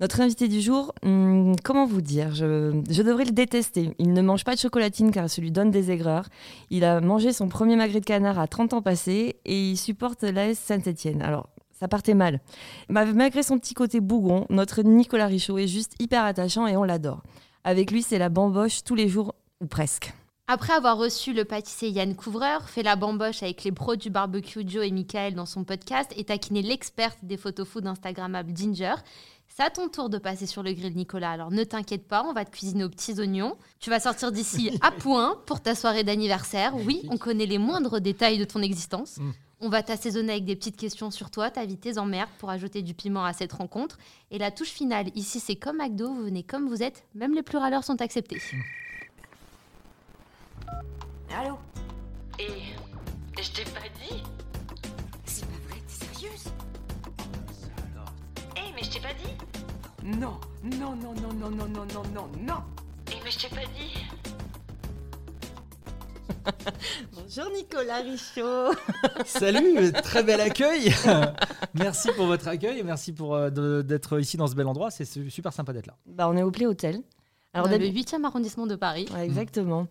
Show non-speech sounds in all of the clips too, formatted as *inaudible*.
Notre invité du jour, hum, comment vous dire je, devrais le détester. Il ne mange pas de chocolatine car ça lui donne des aigreurs. Il a mangé son premier magret de canard à 30 ans passés et il supporte l'AS Saint-Etienne. Alors, ça partait mal. Malgré son petit côté bougon, notre Nicolas Richaud est juste hyper attachant et on l'adore. Avec lui, c'est la bamboche tous les jours, ou presque. Après avoir reçu le pâtissier Yann Couvreur, fait la bamboche avec les pros du barbecue Joe et Michael dans son podcast et taquiné l'experte des photos food Instagrammables Ginger, c'est à ton tour de passer sur le grill, Nicolas. Alors ne t'inquiète pas, on va te cuisiner aux petits oignons. Tu vas sortir d'ici *laughs* à point pour ta soirée d'anniversaire. Oui, on connaît les moindres détails de ton existence. Mm. On va t'assaisonner avec des petites questions sur toi, ta vie, tes emmerdes pour ajouter du piment à cette rencontre. Et la touche finale, ici c'est comme McDo, vous venez comme vous êtes, même les plus râleurs sont acceptés. Allô? Et je t'ai pas dit C'est pas vrai, t'es sérieuse? Eh, mais je t'ai pas dit Non, non, non, non, non, non, non, non, non, non Eh, mais je t'ai pas dit *laughs* Bonjour Nicolas Richaud. *laughs* Salut, très bel accueil. *laughs* merci pour votre accueil et merci pour euh, de- d'être ici dans ce bel endroit. C'est su- super sympa d'être là. Bah, on est au Play Hotel. Alors, Dans le d'hab- 8e arrondissement de Paris. Ouais, exactement.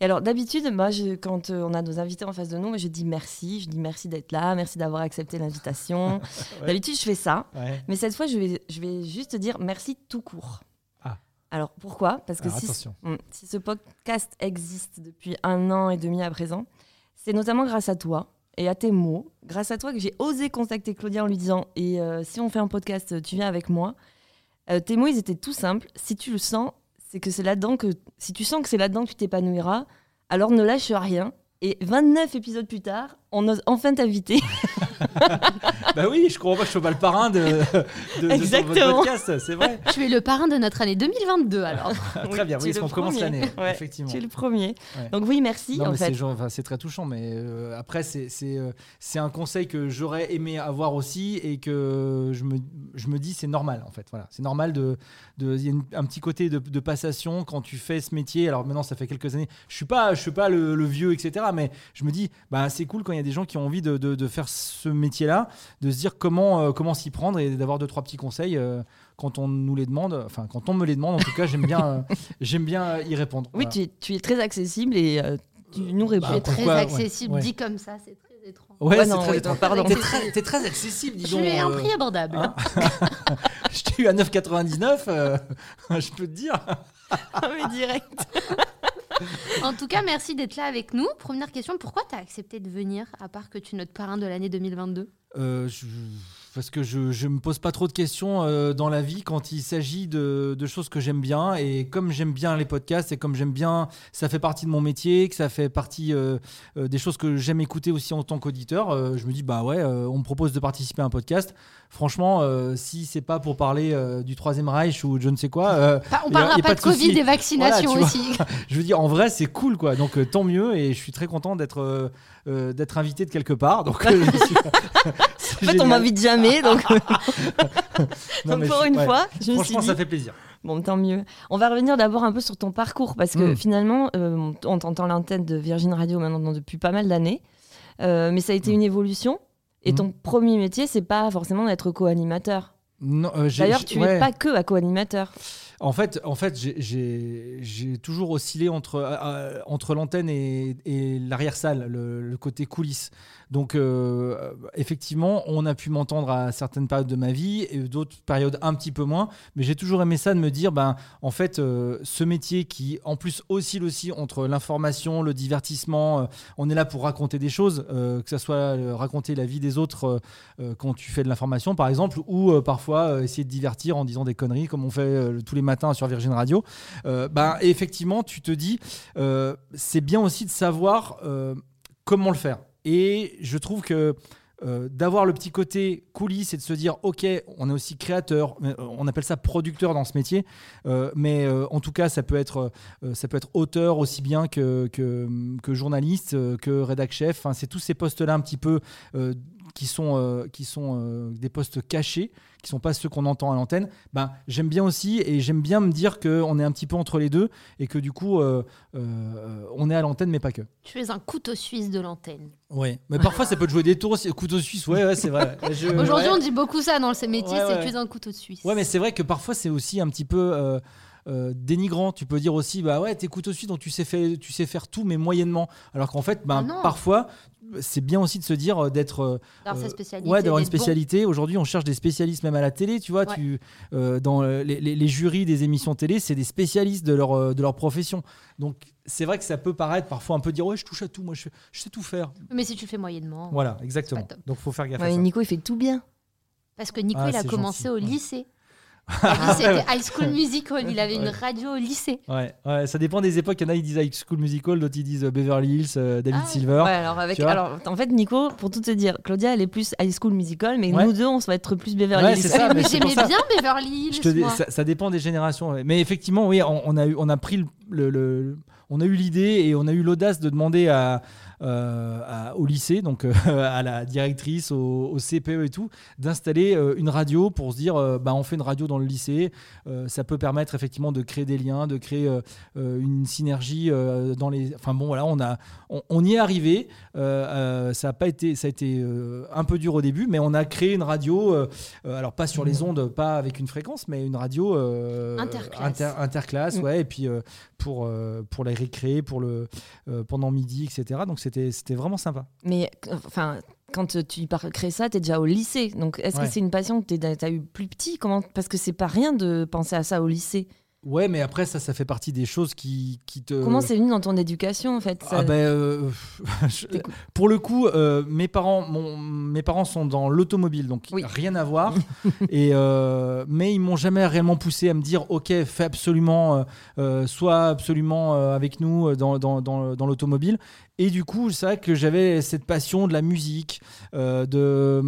Et alors d'habitude, moi, je- quand euh, on a nos invités en face de nous, je dis merci, je dis merci d'être là, merci d'avoir accepté l'invitation. *laughs* Ouais. D'habitude, je fais ça, Ouais. mais cette fois, je vais, je vais juste dire merci tout court. Ah. Alors pourquoi? Parce que Alors, si, attention. Mm, si ce podcast existe depuis un an et demi à présent, c'est notamment grâce à toi et à tes mots, grâce à toi que j'ai osé contacter Claudia en lui disant et euh, si on fait un podcast, tu viens avec moi. Euh, tes mots, ils étaient tout simples. Si tu le sens, c'est que c'est là-dedans que si tu sens que c'est là-dedans que tu t'épanouiras, alors ne lâche rien. Et 29 épisodes plus tard, on ose enfin t'inviter. *laughs* *laughs* Bah oui, je crois pas que je sois pas le parrain de, de, de votre podcast, c'est vrai. Tu es le parrain de notre année 2022 alors. *laughs* très bien, oui, parce qu'on commence premier. l'année, Ouais, effectivement. tu es le premier. Ouais. Donc oui, merci Non, en fait. c'est genre- enfin, c'est très touchant, mais euh, après, c'est c'est, euh, c'est un conseil que j'aurais aimé avoir aussi et que je me, je me dis c'est normal en fait. Voilà. C'est normal de. de- Il y a une- un petit côté de, de passation quand tu fais ce métier. Alors maintenant, ça fait quelques années. Je suis pas, je suis pas le, le vieux, etc. Mais je me dis, bah, c'est cool quand il y a des gens qui ont envie de, de- de faire ce métier-là, de se dire comment, euh, comment s'y prendre et d'avoir deux, trois petits conseils. euh, quand on nous les demande, enfin quand on me les demande, en tout cas, j'aime bien, euh, *laughs* j'aime bien y répondre. Oui, Voilà. tu es, tu es très accessible et euh, tu nous réponds. Tu es très accessible, ouais. dit comme ça, c'est très étrange. Ouais, Ouais, c'est très étrange. pardon. T'es *laughs* très, t'es très accessible, dis Je ai un prix abordable. hein. *laughs* je t'ai eu à 9,99, euh, je peux te dire. Ah, mais direct. *laughs* En tout cas, merci d'être là avec nous. Première question, pourquoi tu as accepté de venir, à part que tu es notre parrain de l'année 2022 Euh, je- parce que je, je me pose pas trop de questions euh, dans la vie quand il s'agit de, choses que j'aime bien. Et comme j'aime bien les podcasts et comme j'aime bien ça fait partie de mon métier que ça fait partie euh, euh, des choses que j'aime écouter aussi en tant qu'auditeur je me dis bah ouais on me propose de participer à un podcast franchement euh, si c'est pas pour parler euh, du troisième Reich ou je ne sais quoi euh, On a- parlera pas, pas de. Covid et vaccination Voilà, aussi. *laughs* je veux dire en vrai c'est cool quoi donc tant mieux et je suis très content d'être d'être invité de quelque part donc suis- *laughs* En fait, on m'invite jamais, donc, *laughs* Non, donc mais pour je- une ouais. fois, je me suis Franchement, dit, ça fait plaisir. bon, tant mieux. On va revenir d'abord un peu sur ton parcours, parce que Mm. finalement, on t'entend l'antenne de Virgin Radio maintenant depuis pas mal d'années, mais ça a été Mm. une évolution. Et Mm. ton premier métier, c'est pas forcément d'être co-animateur. Non, euh, D'ailleurs, tu ouais. es pas que à co-animateur. En fait, en fait j'ai- toujours oscillé entre, euh, euh, entre l'antenne et, l'arrière-salle, le, côté coulisses. Donc, euh, effectivement, on a pu m'entendre à certaines périodes de ma vie et d'autres périodes un petit peu moins. Mais j'ai toujours aimé ça de me dire, ben, en fait, ce métier qui, en plus, oscille aussi entre l'information, le divertissement, on est là pour raconter des choses, que ce soit raconter la vie des autres quand tu fais de l'information, par exemple, ou parfois essayer de divertir en disant des conneries, comme on fait tous les matins sur Virgin Radio. Euh, ben, effectivement, tu te dis, euh, c'est bien aussi de savoir euh, comment le faire. Et je trouve que euh, d'avoir le petit côté coulisses et de se dire ok on est aussi créateur on appelle ça producteur dans ce métier mais en tout cas ça peut être ça peut être auteur aussi bien que, que, que journaliste que rédac chef Enfin, c'est tous ces postes là un petit peu qui sont, euh, qui sont euh, des postes cachés, qui sont pas ceux qu'on entend à l'antenne, ben, j'aime bien aussi et j'aime bien me dire qu'on est un petit peu entre les deux et que du coup, euh, on est à l'antenne, mais pas que. Tu es un couteau suisse de l'antenne. Ouais, mais parfois ça peut te jouer des tours aussi. Couteau suisse, ouais, ouais c'est vrai. *laughs* Je- Aujourd'hui, ouais. on dit beaucoup ça dans ces métiers, Ouais, c'est ouais. tu es un couteau suisse. Ouais, mais c'est vrai que parfois c'est aussi un petit peu euh, dénigrant. Tu peux dire aussi, bah ouais, t'es couteau suisse, donc tu sais, faire, tu sais faire tout, mais moyennement. Alors qu'en fait, ben, Ah non. parfois, c'est bien aussi de se dire euh, d'être. euh, D'avoir sa euh, spécialité. Ouais, d'avoir une bon. spécialité. Aujourd'hui, on cherche des spécialistes même à la télé, tu vois. Ouais. Tu, euh, dans les, les- les jurys des émissions télé, c'est des spécialistes de leur, de leur profession. Donc, c'est vrai que ça peut paraître parfois un peu dire, ouais, je touche à tout, moi, je, je sais tout faire. Mais si tu le fais moyennement. Voilà, exactement. Donc, faut faire gaffe à Ouais, ça. Nico, il fait tout bien. Parce que Nico, Ah, il a commencé gentil, au ouais. lycée. Lui, c'était High School Musical. Il avait une Ouais. radio au lycée. Ouais, ouais, ça dépend des époques. Il y en a, ils disent High School Musical, d'autres, ils disent euh, Beverly Hills, euh, David Ah, Silver. Ouais, alors, avec, alors, en fait, Nico, pour tout te dire, Claudia, elle est plus High School Musical, mais Ouais. nous deux, on va être plus Beverly Ouais, Hills. ça. mais j'aimais bien Beverly Hills. Je te dis, moi. ça, ça dépend des générations. Mais effectivement, oui, on, on a, eu, on a pris le, le- le- on a eu l'idée et on a eu l'audace de demander à, à- au lycée, donc euh, *laughs* à la directrice, au, au CPE et tout, d'installer euh, une radio pour se dire, euh, bah, on fait une radio dans le lycée. Euh, ça peut permettre effectivement de créer des liens, de créer euh, euh, une synergie euh, dans les. Enfin bon, voilà, on a, on, on y est arrivé. Euh, euh, ça a pas été, ça a été euh, un peu dur au début, mais on a créé une radio. euh, euh, alors pas sur les ondes, pas avec une fréquence, mais une radio euh, Interclasse. inter- interclasse, Mm. ouais. Et puis euh, pour euh, pour la récréer, pour le euh, pendant midi, etc. Donc c'était vraiment sympa. Mais enfin, quand tu créer ça, t'es déjà au lycée. Donc, est-ce Ouais. que c'est une passion que t'es- t'as eu plus petit? Comment Parce que c'est pas rien de penser à ça au lycée. Ouais, mais après ça, ça fait partie des choses qui qui te. Comment c'est venu dans ton éducation en fait ça- Ah ben, euh, *laughs* je- pour le coup, euh, mes parents, mon- mes parents sont dans l'automobile, donc Oui. rien à voir. *laughs* et euh, mais ils m'ont jamais réellement poussé à me dire, ok, fais absolument, sois absolument avec nous dans, dans, dans, dans l'automobile. Et du coup, c'est vrai que j'avais cette passion de la musique, euh, de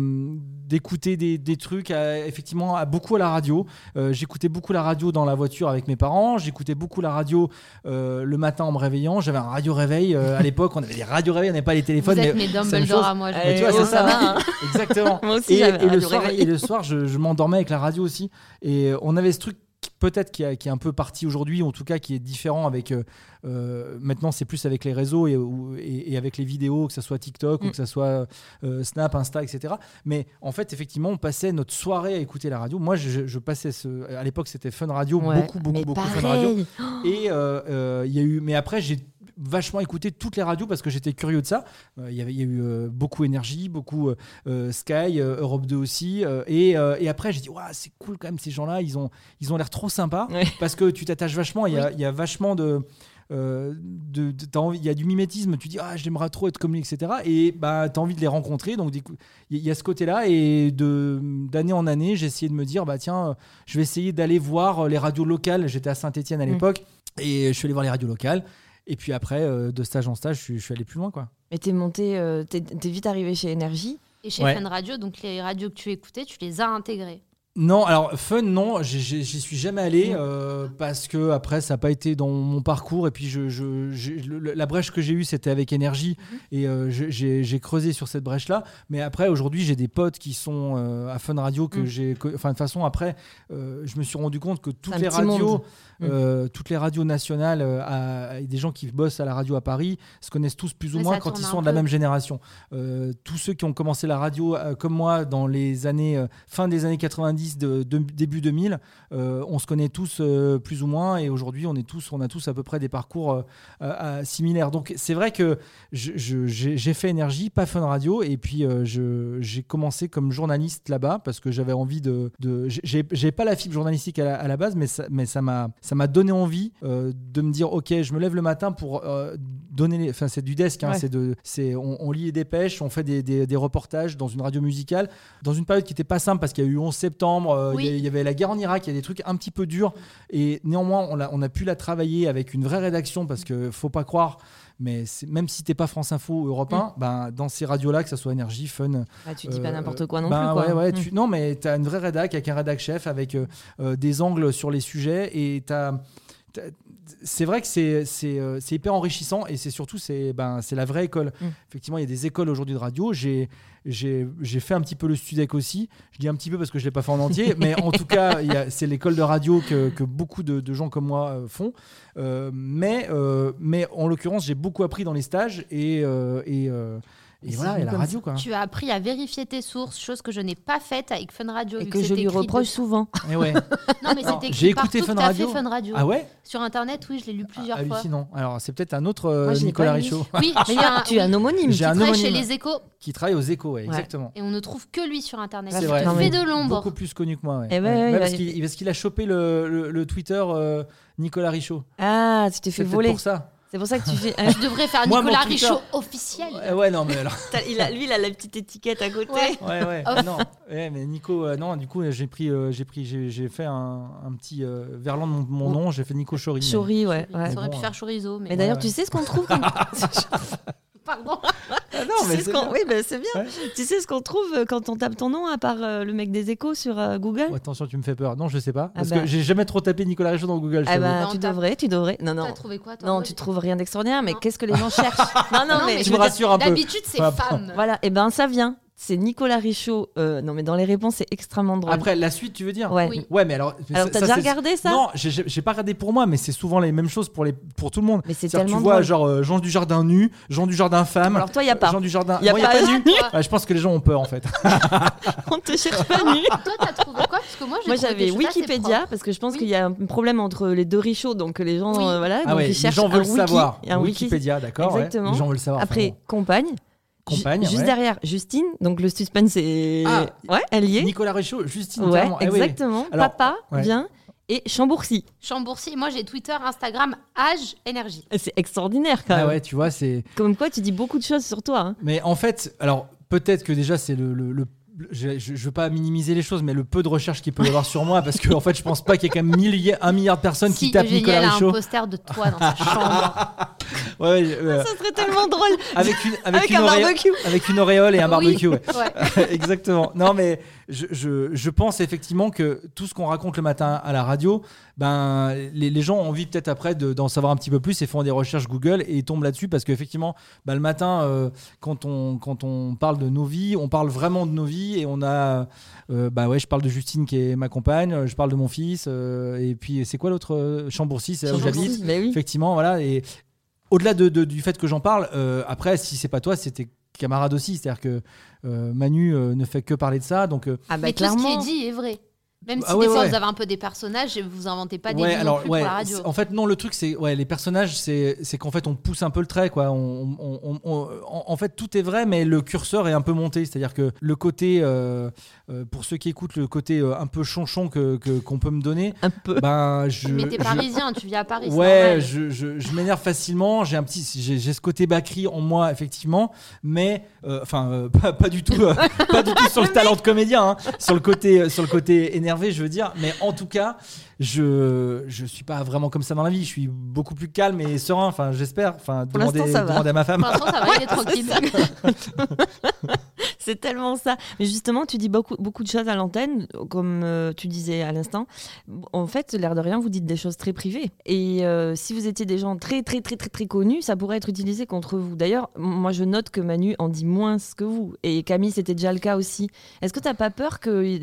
d'écouter des, des trucs, à- effectivement, à, beaucoup à la radio. Euh, J'écoutais beaucoup la radio dans la voiture avec mes parents. J'écoutais beaucoup la radio euh, le matin en me réveillant. J'avais un radio réveil euh, à *laughs* l'époque. On avait des radio réveils, on n'avait pas les Vous téléphones. êtes mais mes Dumbledore à moi. je Mais tu vois, c'est ça ça. va, hein. Exactement. *laughs* Moi aussi, et, le radio soir, réveil. et le soir, je, je m'endormais avec la radio aussi. Et on avait ce truc peut-être qui, a- qui est un peu parti aujourd'hui, en tout cas qui est différent avec. euh, euh, maintenant, c'est plus avec les réseaux et, ou- et- et avec les vidéos, que ce soit TikTok ou Mm. que ce soit euh, Snap, Insta, etc. Mais en fait, effectivement, on passait notre soirée à écouter la radio. Moi, je, je passais ce. À l'époque, c'était Fun Radio, Ouais, beaucoup, beaucoup, beaucoup Fun Radio. pareil. *gasps* Et euh, il y a eu, mais après j'ai vachement écouté toutes les radios parce que j'étais curieux de ça. Euh, Il y y a eu euh, beaucoup énergie, beaucoup euh, Sky, Europe 2 aussi. et, et après j'ai dit Ouah, c'est cool quand même ces gens-là. Ils ont, ils ont l'air trop sympas *laughs* Ouais. parce que tu t'attaches vachement. Il y y a vachement de euh, de, de- il y a du mimétisme, tu dis ah j'aimerais trop être comme lui, etc. Et bah t'as envie de les rencontrer, donc il y, a ce côté-là. Et de d'année en année, j'ai essayé de me dire bah tiens, euh, je vais essayer d'aller voir les radios locales. J'étais à Saint-Étienne à Mm. l'époque et je suis allé voir les radios locales. Et puis après, euh, de stage en stage, je suis, je suis allé plus loin quoi. Mais t'es monté, euh, t'es t'es vite arrivé chez Énergie. Et chez Ouais. Fun Radio, donc les radios que tu écoutais, tu les as intégrées. Non, alors fun, non, j'y suis jamais allé Mm. euh, parce que après ça n'a pas été dans mon parcours et puis je, je- la brèche que j'ai eue c'était avec énergie Mm-hmm. et euh, j'ai creusé sur cette brèche là. Mais après aujourd'hui j'ai des potes qui sont euh, à Fun Radio que Mm. j'ai, enfin de toute façon après je me suis rendu compte que toutes les radios. Mm. toutes les radios nationales, à- et des gens qui bossent à la radio à Paris se connaissent tous plus ou moins quand ils sont de la même génération. Tous ceux qui ont commencé la radio comme moi dans les années fin des années 90, de, de- début 2000, euh, on se connaît tous euh, plus ou moins et aujourd'hui on est tous, on a tous à peu près des parcours euh, similaires. Donc c'est vrai que j'ai fait énergie, pas Fun Radio et puis j'ai commencé comme journaliste là-bas parce que j'avais envie de, de j'ai j'ai pas la fibre journalistique à la, à la base, mais ça, mais ça m'a ça m'a donné envie euh, de me dire ok, je me lève le matin pour euh, donner, les- enfin c'est du desk, hein, Ouais. c'est de, c'est on, on lit les dépêches, on fait des, des- des reportages dans une radio musicale, dans une période qui était pas simple parce qu'il y a eu 11 septembre, euh, il y Oui. avait la guerre en Irak, il y a des trucs un petit peu durs et néanmoins on a, on a pu la travailler avec une vraie rédaction parce que faut pas croire. Mais même si t'es pas France Info ou Europe 1, ben, dans ces radios-là, que ça soit Énergie, Fun, Ah, tu dis euh, pas n'importe quoi non ben plus. Quoi. ouais, ouais, Mm. tu- non, mais tu as une vraie rédac avec un rédac chef, avec euh, euh, des angles sur les sujets et tu as. C'est vrai que c'est euh, c'est hyper enrichissant et c'est surtout c'est ben la vraie école. Mm. Effectivement, il y a des écoles aujourd'hui de radio. J'ai fait un petit peu le Studec aussi. Je dis un petit peu parce que je l'ai pas fait en entier, *laughs* mais en tout cas, c'est l'école de radio que, que beaucoup de, de gens comme moi euh, font. Euh, mais euh, mais en l'occurrence, j'ai beaucoup appris dans les stages et euh, et, et voilà et la radio quoi. Tu as appris à vérifier tes sources, chose que je n'ai pas faite avec Fun Radio. Et vu que je lui reproche de- souvent. *laughs* Et ouais. Non, mais Non, c'était écrit j'ai écouté Fun Radio. fait Fun Radio. Ah ouais. Sur Internet, oui, je l'ai lu plusieurs fois. Hallucinant. Alors c'est peut-être un autre euh, Moi, Nicolas. Richaud *laughs* Oui, Mais tu as un- tu as un homonyme. J'ai qui un travaille chez homonyme. les échos qui travaille aux échos, ouais, exactement. et on ne trouve que lui sur Internet. C'est Il fait de l'ombre. Beaucoup plus connu que moi. Ouais. Eh Ouais. ouais, Ouais, parce qu'il a chopé le, Twitter euh, Nicolas Richaud. Ah, tu t'es fait voler. pour ça. C'est pour ça que tu fais. ah, Je devrais faire *laughs* Moi, Nicolas Twitter- Richaud officiel. Ouais, ouais, non, mais alors. t'as- il a, lui, il a la petite étiquette à côté. Ouais. Ouais, non, ouais, mais Nico, euh, non, du coup, j'ai pris, euh, j'ai pris, j'ai j'ai fait un, un petit euh, verlan de mon, mon nom. J'ai fait Nico Chori. mais- Chori, ouais. Ça aurait pu bon, faire chorizo, mais, Mais d'ailleurs, Ouais, tu sais ce qu'on trouve quand... *laughs* pardon. Ah, non, tu mais sais ce c'est qu'on- bien. Oui, ben, c'est bien. Ouais. Tu sais ce qu'on trouve euh, quand on tape ton nom, à part euh, le mec des échos sur euh, Google Oh, attention, tu me fais peur. Non, je sais pas. Ah Parce bah. que j'ai jamais trop tapé Nicolas Richaud dans Google. je Ah bah, Non, tu devrais, tu devrais. Non, non. T'as trouvé quoi toi Non, tu trouves rien d'extraordinaire, mais Non. qu'est-ce que les gens cherchent? Non, non, Non, mais, mais Tu je me rassures un peu. D'habitude, c'est femme. Voilà, et ben ça vient. C'est Nicolas Richaud. euh, non, mais dans les réponses, c'est extrêmement drôle. Après, la suite, tu veux dire ouais. Oui. Ouais, mais alors. Alors, t'as déjà regardé ça Non, j'ai- j'ai j'ai pas regardé pour moi, mais c'est souvent les mêmes choses pour, les, pour tout le monde. Mais c'est C'est-à-dire que tellement Tu vois, drôle. genre euh, Jean du Jardin nu, Jean du Jardin femme. Alors, toi, il y a pas. Jean du Jardin. Y a Moi, pas nu. *laughs* Ouais, je pense que les gens ont peur en fait. *laughs* On te cherche pas nu. toi, t'as trouvé quoi? Parce que moi, j'ai Moi, trouvé j'avais des choses assez Wikipédia, propres. parce que je pense Oui. qu'il y a un problème entre les deux Richaud, donc les gens, Oui. euh, voilà, Ah donc ouais, ils les cherchent gens un veulent wiki, savoir. un wiki. Wikipédia, d'accord. ouais. Exactement. Les gens veulent savoir. Après, enfin, compagne. Compagne, Ju- Juste ouais. derrière, Justine. Donc le suspense est. Ah, ouais, elle y est. Nicolas Richaud, Justine. Ouais, carrément. Ah oui. exactement. Alors, Papa ouais. vient et Chambourcy. Chambourcy. Moi, j'ai Twitter, Instagram, âge, énergie. C'est extraordinaire quand Ah même. ouais, tu vois, c'est. Comme quoi, tu dis beaucoup de choses sur toi. hein. Mais en fait, alors peut-être que déjà c'est le. le- le- je, je, je veux pas minimiser les choses, mais le peu de recherche qu'il peut y avoir sur moi, parce qu'en en fait, je pense pas qu'il y ait quand même milliers- un milliard de personnes qui tapent Nicolas a un Richaud. poster de toi dans sa *laughs* chambre. Ouais, euh, Ça serait tellement drôle. avec une, avec, Avec une un auréole- barbecue. avec une auréole et un Oui. barbecue. ouais. Ouais. *laughs* Exactement. Non, mais je, je, pense effectivement que tout ce qu'on raconte le matin à la radio, ben, les, les gens ont envie peut-être après de- d'en savoir un petit peu plus et font des recherches Google et ils tombent là-dessus parce qu'effectivement, ben, le matin, euh, quand, on, quand on parle de nos vies, on parle vraiment de nos vies et on a. euh, bah ouais, je parle de Justine qui est ma compagne, je parle de mon fils, euh, et puis c'est quoi l'autre euh, Chambourcy, c'est là où j'habite. Oui. Effectivement, voilà. Et au-delà de, de- du fait que j'en parle, euh, après, si c'est pas toi, c'est tes camarades aussi. C'est-à-dire que euh, Manu euh, ne fait que parler de ça. Donc, euh, Ah bah Mais tout ce qui clairement. est dit est vrai. Même si Ah ouais, des fois ouais. vous avez un peu des personnages et vous inventez pas des ouais, alors, plus ouais, pour la radio. En fait, non, le truc, c'est ouais, les personnages, c'est c'est qu'en fait, on pousse un peu le trait, quoi. On, on- on- on- en, en fait, tout est vrai, mais le curseur est un peu monté. C'est-à-dire que le côté, euh, euh, pour ceux qui écoutent, le côté euh, un peu chonchon que que- qu'on peut me donner, Un peu. ben, je. Mais t'es je- parisien, tu vis à Paris. Ouais, normal. je, je, je m'énerve facilement. J'ai un petit, j'ai ce côté Bakri en moi effectivement, mais enfin euh, *laughs* pas, pas du tout, euh, *laughs* pas du tout sur le talent de comédien, hein, sur le côté, euh, sur le côté énervé, je veux dire. Mais en tout cas, je je suis pas vraiment comme ça dans la vie. Je suis beaucoup plus calme et serein. Enfin, j'espère. Enfin, Pour l'instant, demandez, ça va. demandez à ma femme. Pour l'instant, ça va, il est tranquille. *laughs* *laughs* C'est tellement ça. Mais justement, tu dis beaucoup, beaucoup de choses à l'antenne, comme euh, tu disais à l'instant. En fait, l'air de rien, vous dites des choses très privées. Et euh, si vous étiez des gens très, très, très, très, très connus, ça pourrait être utilisé contre vous. D'ailleurs, moi, je note que Manu en dit moins que vous. Et Camille, c'était déjà le cas aussi. Est-ce que tu n'as pas peur que,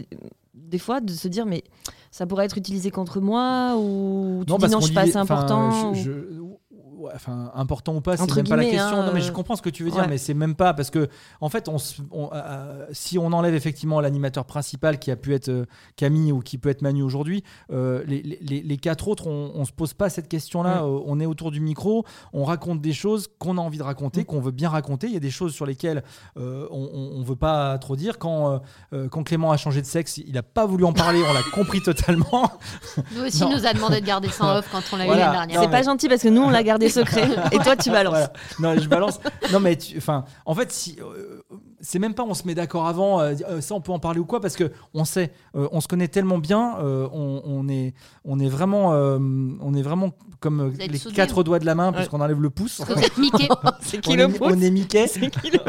des fois, de se dire, mais ça pourrait être utilisé contre moi Ou tu dis non, je suis pas assez important je- ou- je- ouais, enfin, important ou pas, c'est même pas la question. hein, non, mais je euh, comprends ce que tu veux dire, ouais. mais c'est même pas parce que, en fait, on, on- euh, si on enlève effectivement l'animateur principal qui a pu être euh, Camille ou qui peut être Manu aujourd'hui, euh, les, les- les- les quatre autres, on, on se pose pas cette question-là. Mm. Euh, on est autour du micro, on raconte des choses qu'on a envie de raconter, Mm. qu'on veut bien raconter. Il y a des choses sur lesquelles euh, on, on, on veut pas trop dire. Quand, euh, euh, quand Clément a changé de sexe, il a pas voulu en parler, on l'a *laughs* compris totalement. Nous aussi, Non. nous a demandé de garder ça en off quand on l'a Voilà. eu l'année dernière. C'est pas gentil parce que nous, on l'a gardé secret. *laughs* Et toi, tu balances. Voilà. Non, je balance. Non, mais tu- enfin, en fait, si, euh, c'est même pas on se met d'accord avant, euh, euh, ça on peut en parler ou quoi, parce que on sait, euh, on se connaît tellement bien, euh, on, on est, on est vraiment, euh, on est vraiment comme les soudés, quatre doigts de la main, puisqu'on enlève le pouce. Vous êtes Mickey. *laughs* C'est on, qui le est, pouce on est Mickey, C'est qui le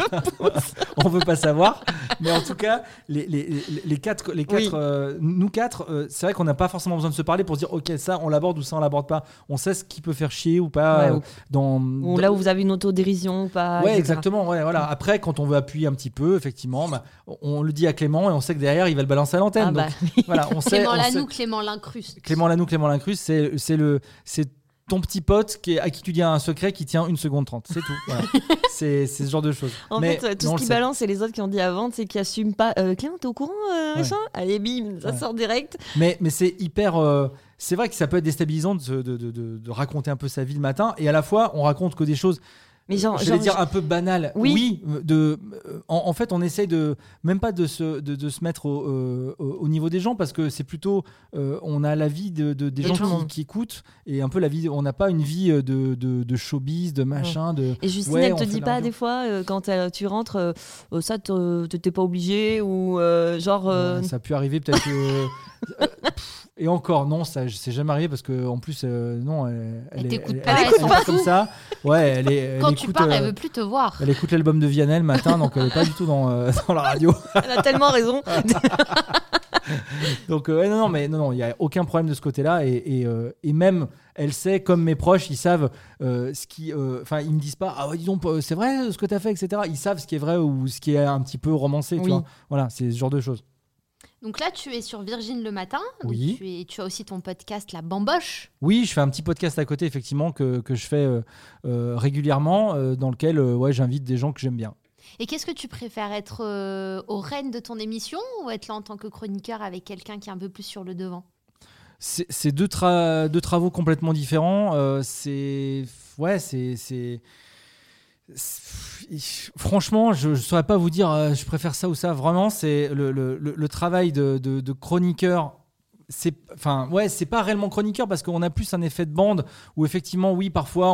*laughs* on veut pas savoir. Mais en tout cas, les, les, les- les quatre, les quatre Oui. euh, nous quatre, euh, c'est vrai qu'on n'a pas forcément besoin de se parler pour dire ok ça on l'aborde ou ça on l'aborde pas. On sait ce qui peut faire chier ou pas Ouais, euh, ou- dans, Ou dans- là où vous avez une autodérision ou pas. Ouais, etc. exactement. Ouais, voilà. Après, quand on veut appuyer un petit peu, effectivement, bah, on le dit à Clément et on sait que derrière, il va le balancer à l'antenne. Ah bah, Donc, voilà, on *laughs* sait. Clément Lanoux, Clément Lincruste. Clément Lanoux, Clément Lincrus, c'est c'est le c'est ton petit pote qui est, à qui tu dis un secret qui tient une seconde 30. C'est tout. Voilà. *laughs* c'est c'est ce genre de choses. En Mais fait, euh, tout ce qui sait. balance, c'est les autres qui ont dit avant, c'est qui assument pas. Euh, Clément, t'es au courant, euh, Ouais. Allez, bim, ça Ouais. sort direct. Mais, mais c'est hyper. euh, c'est vrai que ça peut être déstabilisant de, se- de, de- de- de raconter un peu sa vie le matin et à la fois on raconte que des choses Mais genre, je vais dire un peu banal. Oui. de, en, en fait, on essaye de même pas de se, de, de se mettre au, euh, au- au niveau des gens parce que c'est plutôt euh, on a la vie de, de- des De gens qui, écoutent et un peu la vie. On n'a pas une vie euh, de, showbiz, de machin, de. Et Justine, Ouais, elle te dit pas des fois, euh, quand tu rentres, euh, ça, te- t'étais pas obligé ou genre. Ouais, ça a pu arriver peut-être. Euh, pff, et encore, non, ça c'est jamais arrivé parce que en plus, euh, non, elle, Elle elle- pas, elle elle écoute pas comme ça. Ouais, elle est. elle Quand tu écoute, pars, euh, elle veut plus te voir. elle écoute l'album de Vianney le matin, donc elle est pas du tout dans, euh, dans la radio. Elle a tellement raison. *laughs* Donc euh, non, non, mais non, non, il y a aucun problème de ce côté-là et, et, euh, et même elle sait, comme mes proches, ils savent euh, ce qui, euh, enfin, ils me disent pas, ah ouais, dis donc, euh, c'est vrai ce que tu as fait, etc. Ils savent ce qui est vrai ou ce qui est un petit peu romancé, tu vois. Voilà, c'est ce genre de choses. Donc là, tu es sur Virgin le matin. Oui. Tu, es- tu as aussi ton podcast La Bamboche. Oui, je fais un petit podcast à côté, effectivement, que, que je fais euh, euh, régulièrement, euh, dans lequel, ouais, j'invite des gens que j'aime bien. Et qu'est-ce que tu préfères être au rêne de ton émission ou être là en tant que chroniqueur avec quelqu'un qui est un peu plus sur le devant? C'est deux, tra- deux travaux complètement différents. c'est. Ouais, c'est. Franchement, je ne saurais pas vous dire euh, je préfère ça ou ça. Vraiment, c'est le, travail de, chroniqueur. C'est enfin ouais, c'est pas réellement chroniqueur parce qu'on a plus un effet de bande où effectivement oui parfois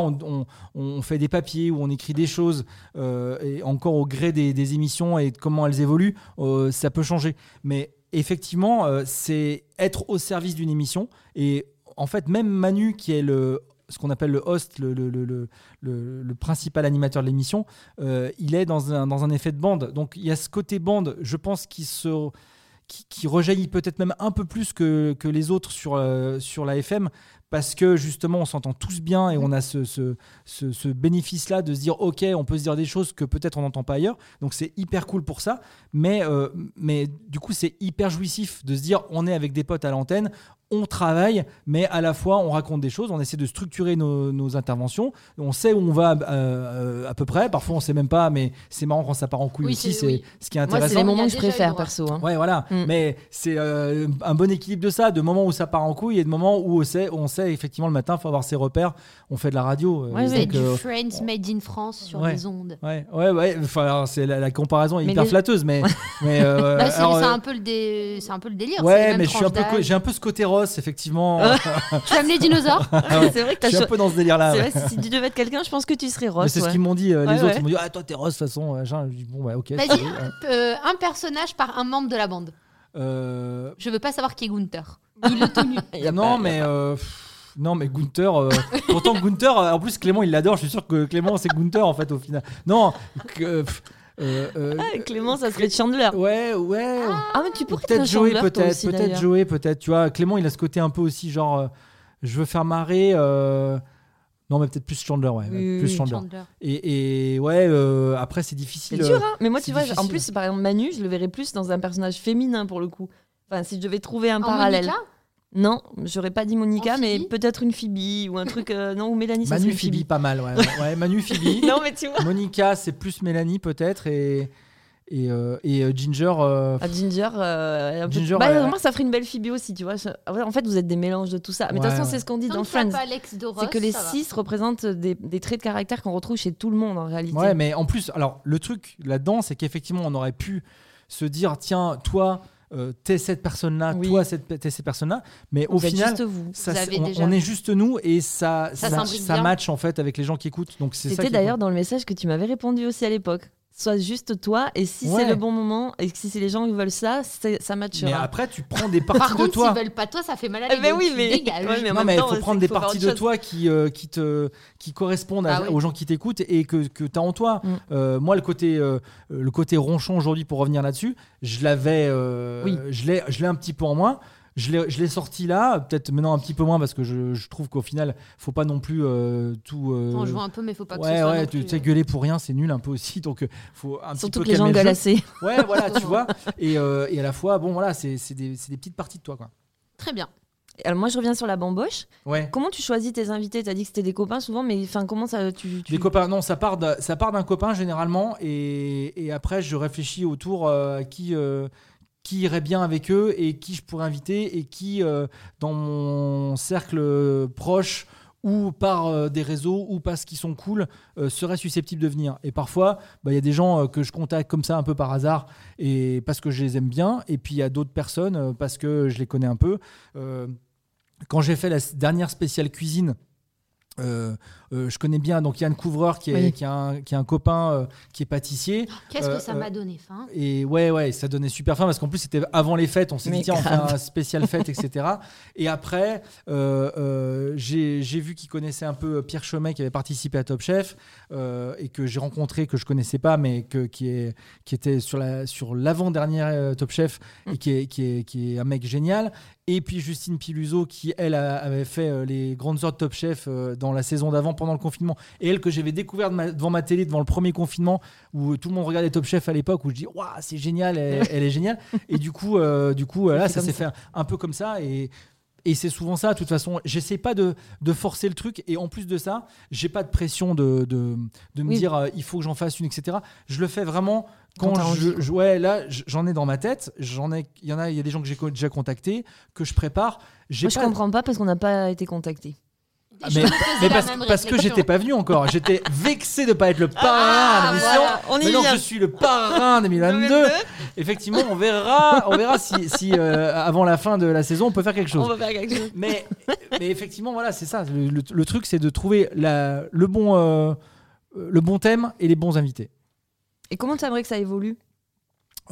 on, fait des papiers ou on écrit des choses euh, et encore au gré des, émissions et comment elles évoluent euh, ça peut changer mais effectivement c'est être au service d'une émission et en fait même Manu qui est le ce qu'on appelle le host, le, principal animateur de l'émission, euh, il est dans un, effet de bande. Donc il y a ce côté bande, je pense, qui se qui, rejaillit peut-être même un peu plus que, que les autres sur, euh, sur la FM, parce que justement on s'entend tous bien et on a ce, ce, ce- ce bénéfice-là de se dire ok, on peut se dire des choses que peut-être on n'entend pas ailleurs, donc c'est hyper cool pour ça, mais, euh, mais du coup c'est hyper jouissif de se dire on est avec des potes à l'antenne, on travaille, mais à la fois on raconte des choses, on essaie de structurer nos, nos interventions, on sait où on va euh, euh, à peu près, parfois on sait même pas, mais c'est marrant quand ça part en couille Oui, aussi, c'est- oui. ce qui est Moi, c'est intéressant. les moments que je préfère, perso. hein. Ouais, voilà. Mm. Mais c'est euh, un bon équilibre de ça, de moments où ça part en couille et de moments où on sait, on sait effectivement le matin, faut avoir ses repères. On fait de la radio. euh, Ouais, C'est donc, du euh, Friends made in France sur ouais. les ondes. ouais, ouais, ouais. Enfin, alors, c'est la, la comparaison est Mais hyper les- flatteuse, mais, *laughs* mais euh, Bah, c'est euh, un peu le dé- c'est un peu le délire. ouais, mais je suis un peu, j'ai un peu ce côté Ross, effectivement. Tu aimes les dinosaures *laughs* c'est vrai que je t'as suis un peu dans ce délire-là. Ouais. si tu devais être quelqu'un, je pense que tu serais Ross. C'est ce ouais. qu'ils m'ont dit, euh, les Ouais, autres. ouais. Ils m'ont dit, ah, toi, t'es Ross, de toute façon. Je dis, bon, bah, ok. Vas-y, ouais. euh, un personnage par un membre de la bande. Euh, Je veux pas savoir qui est Gunther. Tout nu. *laughs* Non, pas- mais. euh, non, mais Gunther. euh, *laughs* pourtant, Gunther, euh, en plus, Clément, il l'adore. Je suis sûr que Clément, c'est Gunther, en fait, au final. Non. que, pff, euh, euh, Ah, Clément, ça serait Chandler. Ouais, ouais. Ah, mais tu pourrais être peut-être un Joey, Chandler, toi peut-être. aussi, Peut-être d'ailleurs. Peut-être. Tu vois, Clément, il a ce côté un peu aussi, genre, euh, je veux faire marrer. euh, Non, mais peut-être plus Chandler, ouais. ouais, Oui, plus oui, Chandler. Chandler. Et, et ouais, euh, après, c'est C'est difficile. dur, euh, hein Mais moi, c'est tu vois, en difficile. plus, par exemple, Manu, je le verrais plus dans un personnage féminin pour le coup. Enfin, si je devais trouver un En parallèle. Monica Non, j'aurais pas dit Monica, En mais Phoebe peut-être une Phoebe ou un truc. euh, non, ou Mélanie, ça Manu Phoebe, pas mal, ouais. ouais, ouais, Manu Phoebe. *laughs* non, mais tu vois. Monica, c'est plus Mélanie, peut-être. Et, et, euh, et euh, Ginger. euh, Ah, Ginger, euh, peu- Ginger, bah, remarque, ça ferait une belle Phoebe aussi, tu vois. En fait, vous êtes des mélanges de tout ça. Mais de toute façon, ouais. c'est ce qu'on dit Tant dans Friends. C'est que les va. six représentent des, des traits de caractère qu'on retrouve chez tout le monde en réalité. Ouais, mais en plus, alors le truc là-dedans, c'est qu'effectivement, on aurait pu se dire, tiens, toi, euh, t'es cette personne-là, Oui. toi, cette- t'es ces personnes-là, mais Vous au final, vous. ça, Vous on, déjà- on est juste nous et ça, Ça ça, match en fait avec les gens qui écoutent. Donc c'est ça. C'était d'ailleurs dans le message que tu m'avais répondu aussi à l'époque. Sois juste toi. Et si Ouais. c'est le bon moment et si c'est les gens qui veulent ça, c'est- ça Mais matchera. après, tu prends des Par parties de contre, toi. s'ils veulent pas toi, ça fait mal à Eh l'ego. ben oui, mais- ouais, mais non, mais il temps, faut prendre des faut parties de toi qui, euh, qui, te, qui correspondent à- Ah oui. aux gens qui t'écoutent et que, que tu as en toi. Mm. Euh, moi, le côté, euh, le côté ronchon aujourd'hui, pour revenir là-dessus, je l'avais, euh, Oui. je l'ai je l'ai un petit peu en moi. Je l'ai je l'ai sorti là, peut-être maintenant un petit peu moins parce que je, je trouve qu'au final, faut pas non plus euh, tout. euh, On joue un peu, mais faut pas que ce ouais, soit ouais, non tu plus, sais, euh, gueuler pour rien, c'est nul un peu aussi. Donc, euh, faut un Surtout petit peu que les gens gueulent assez. *laughs* Ouais, voilà, tu *laughs* vois. Et, euh, et à la fois, bon, voilà, c'est des, c'est des petites parties de toi, quoi. Très bien. Alors moi, je reviens sur la bamboche. Ouais. Comment tu choisis tes invités? T'as dit que c'était des copains souvent, mais enfin, comment ça tu, tu- Des copains, non, ça part d'un, ça part d'un copain généralement, et, et après je réfléchis autour euh, à qui, euh, qui irait bien avec eux et qui je pourrais inviter et qui euh, dans mon cercle proche ou par euh, des réseaux ou parce qu'ils sont cool euh, seraient susceptibles de venir. Et parfois, bah, il y a des gens euh, que je contacte comme ça un peu par hasard et parce que je les aime bien, et puis il y a d'autres personnes euh, parce que je les connais un peu. Euh, quand j'ai fait la dernière spéciale cuisine, euh, je connais bien donc Yann Couvreur qui est, Oui. qui est un, qui est un copain euh, qui est pâtissier. Qu'est-ce Euh, que ça euh, m'a donné faim Et ouais, ouais, ça donnait super faim parce qu'en plus c'était avant les fêtes. On s'est dit, tiens, on fait un spécial fête, *laughs* etc. Et après, euh, euh, j'ai vu qu'il connaissait un peu Pierre Chomet qui avait participé à Top Chef euh, et que j'ai rencontré, que je connaissais pas, mais que, qui, est, qui était sur la sur l'avant-dernière euh, Top Chef et qui est, qui, est, qui est un mec génial. Et puis Justine Piluso qui, elle, a- avait fait euh, les grandes heures de Top Chef euh, dans la saison d'avant pendant le confinement. Et elle, que j'avais découvert de ma- devant ma télé, devant le premier confinement, où tout le monde regardait Top Chef à l'époque, où je dis, waouh, c'est génial, elle, elle est géniale. Et du coup, euh, du coup, là, ça s'est fait un peu comme ça. Et, et c'est souvent ça, de toute façon. J'essaie pas de, de forcer le truc. Et en plus de ça, j'ai pas de pression de, de, de me Oui. dire, euh, il faut que j'en fasse une, etc. Je le fais vraiment Quand je, je- ouais, là, j'en ai dans ma tête. J'en ai, il y en a, il y a des gens que j'ai déjà contactés, que je prépare. Moi, je pas- comprends pas parce qu'on n'a pas été contacté. Ah, mais, parce, que j'étais pas venu encore. J'étais vexé de pas être le parrain Ah, de l'émission. voilà, on y Maintenant vient. que je suis le parrain 2022, effectivement, on verra, on verra si, si, euh, avant la fin de la saison, on peut faire quelque chose. On va faire quelque chose. Mais, mais effectivement, voilà, c'est ça. Le, le- le truc, c'est de trouver la, le, bon, euh, le bon thème et les bons invités. Et comment tu aimerais que ça évolue?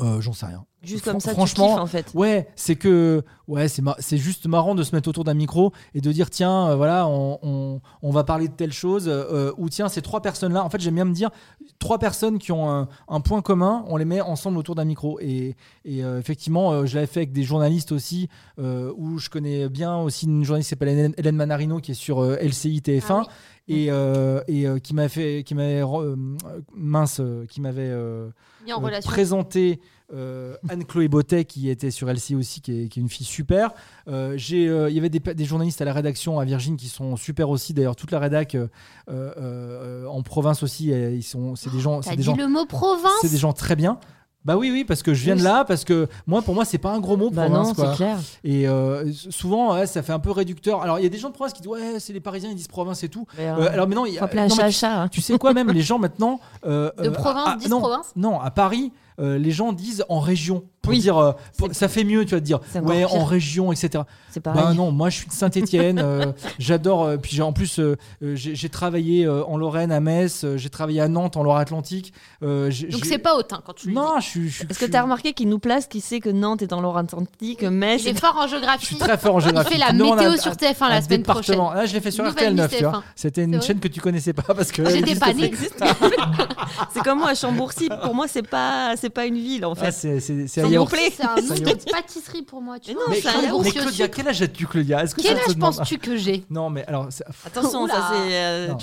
Euh, J'en sais rien. Juste comme ça, franchement, tu kiffes en fait. Ouais, c'est que ouais, c'est ma- c'est juste marrant de se mettre autour d'un micro et de dire tiens, euh, voilà, on, on- on va parler de telle chose euh, ou tiens, ces trois personnes là. En fait, j'aime bien me dire trois personnes qui ont un, un point commun, on les met ensemble autour d'un micro. Et, et, euh, effectivement, je l'avais fait avec des journalistes aussi, où je connais bien aussi une journaliste qui s'appelle Hélène, Hélène Manarino qui est sur LCI TF1 Ah oui. et, et qui m'a fait, qui m'avait mince, qui m'avait présenté euh, Anne-Chloé Bottet qui était sur LCI aussi, qui est, qui est une fille super. Euh, j'ai, euh, Il y avait des, des journalistes à la rédaction à Virgin qui sont super aussi. D'ailleurs, toute la rédac en province aussi, ils sont, c'est des gens, T'as c'est dit gens, le mot province c'est des gens très bien. Bah oui, oui, parce que je viens de là, parce que moi, pour moi, c'est pas un gros mot Bah province. non, quoi. c'est clair. Et euh, souvent, ouais, ça fait un peu réducteur. Alors, il y a des gens de province qui disent ouais, c'est les Parisiens, ils disent province et tout. Mais, euh, Euh, alors maintenant, il y a- non, mais tu- hein. tu sais quoi, même les gens maintenant. *laughs* De province, à- disent non, province Non, à Paris, les gens disent en région. Pour Oui. dire, euh, pour- ça fait mieux, tu vas te dire, ouais, pire. en région, etc. C'est pareil. Bah non, moi je suis de Saint-Etienne, *laughs* j'adore. euh, puis j'ai- en plus, euh, euh, j'ai travaillé euh, en Lorraine, à Metz, euh, j'ai travaillé à Nantes, en Loire-Atlantique. euh, Donc c'est pas hautain quand tu. Non, je suis. je je que tu as remarqué qu'il nous place, qu'il sait que Nantes est dans Loire-Atlantique, que Metz Il est fort en Je géographie. suis très fort en *laughs* Il géographie. fait la demandes météo un- sur un- TF1 la semaine département. prochaine. Là, je l'ai fait sur Nouvelle RTL 9, liste tu vois. TF1. C'était une chaîne que tu connaissais pas parce que. Panés. *laughs* plus. C'est comme moi à Chambourcy. Pour moi, c'est pas, c'est pas une ville en Ah, fait. c'est c'est- Ça plaît. Un Ça nom de pâtisserie pour moi. Tu Mais vois. non, Mais, un yaourt mais au Claudia, quel âge as-tu, Claudia Est-ce que Quel ça âge penses-tu que j'ai? Non, mais alors, Attention, Oula. ça c'est. euh,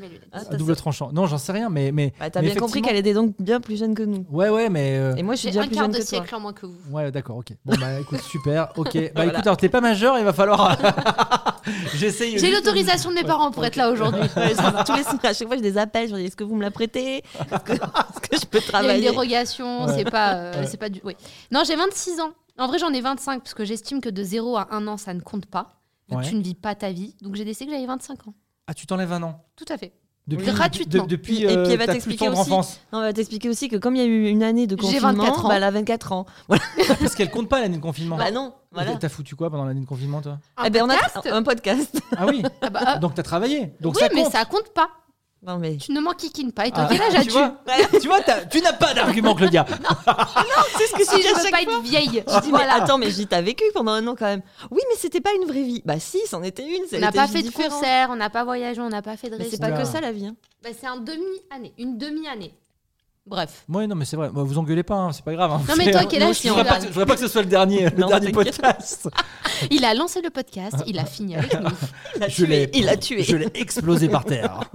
mais lui, ah, double tranchant. Non, j'en sais rien, mais. mais Bah, T'as mais bien compris qu'elle était donc bien plus jeune que nous. Ouais, ouais, mais. euh, Et moi, je suis J'ai déjà un plus quart jeune de que toi. siècle en moins que vous. Ouais, d'accord, ok. Bon, bah *laughs* écoute, super, ok. Bah écoute, alors t'es pas majeur, il va falloir. *laughs* J'essaye. J'ai l'autorisation de mes parents pour être là aujourd'hui. *laughs* Ça- tous les à chaque fois, je des appels. Je dis est-ce que vous me la prêtez? Est-ce que, je peux Il y a une travailler? dérogation, c'est pas, euh, Ouais. c'est pas du. Oui. Non, j'ai 26 ans. En vrai, j'en ai 25 parce que j'estime que de 0 à 1 an, ça ne compte pas. Ouais. Tu ne vis pas ta vie. Donc j'ai décidé que j'avais 25 ans. Ah, tu t'enlèves un an Tout à fait. depuis, Gratuitement. de- depuis Et puis, euh, elle va ta t'expliquer aussi. Non, on va t'expliquer aussi que comme il y a eu une année de J'ai confinement, 24 ans. bah, elle a 24 ans. *laughs* Parce qu'elle compte pas l'année de confinement. Bah non, voilà. T'as foutu quoi pendant l'année de confinement, toi Un Eh ben, on a podcast un podcast. Ah oui Ah bah, ah, Donc t'as travaillé. Donc oui, ça mais ça compte pas. Non, mais. Tu ne m'enquiquines pas. Et toi, Ah, quel âge tu as-tu vois, *laughs* tu, vois, t'as- tu n'as pas d'argument, Claudia. *laughs* C'est ce que Si je veux pas être vieille. Je dis, mais attends, mais j'y t'as vécu pendant un an quand même. Oui, mais c'était pas une vraie vie. Bah si, c'en était une. On n'a pas fait de concert, on n'a pas voyagé, on n'a pas fait de Mais c'est pas que ça la vie. hein. Bah, c'est un demi-année, une demi-année. Bref. Ouais, non, mais c'est vrai. Bah, vous engueulez pas, hein, c'est pas grave. hein. Non, mais toi, quel âge je tu voudrais pas, que- je voudrais pas que ce soit le dernier, le Non, dernier t'inquiète. podcast. *laughs* Il a lancé le podcast, il a fini avec nous. *laughs* Il a Je l'ai- tué. Il a tué. Je l'ai explosé par terre. *laughs*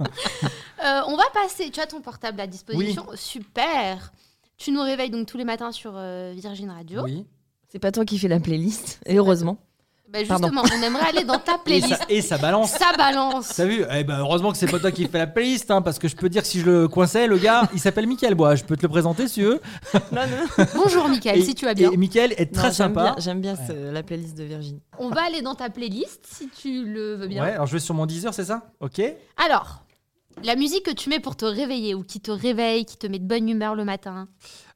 Euh, on va passer, tu as ton portable à disposition, super. Tu nous réveilles donc tous les matins sur euh, Virgin Radio. Oui. C'est pas toi qui fais la playlist. Et heureusement. Bah, Pardon. justement, on aimerait aller dans ta *laughs* Et playlist. ça, et ça balance. Ça balance. T'as vu Eh ben, Heureusement que c'est pas toi qui fais la playlist, hein, parce que je peux dire que si je le coinçais, le gars, il s'appelle Mickaël Bois. Je peux te le présenter si tu veux. Non, non. *laughs* Bonjour Mickaël, Et- si tu vas bien. Et Mickaël est très Non, j'aime sympa. bien- J'aime bien, ce- la playlist de Virgin. On va aller dans ta playlist si tu le veux bien. Ouais, alors je vais sur mon Deezer, c'est ça? Ok. Alors, la musique que tu mets pour te réveiller ou qui te réveille, qui te met de bonne humeur le matin?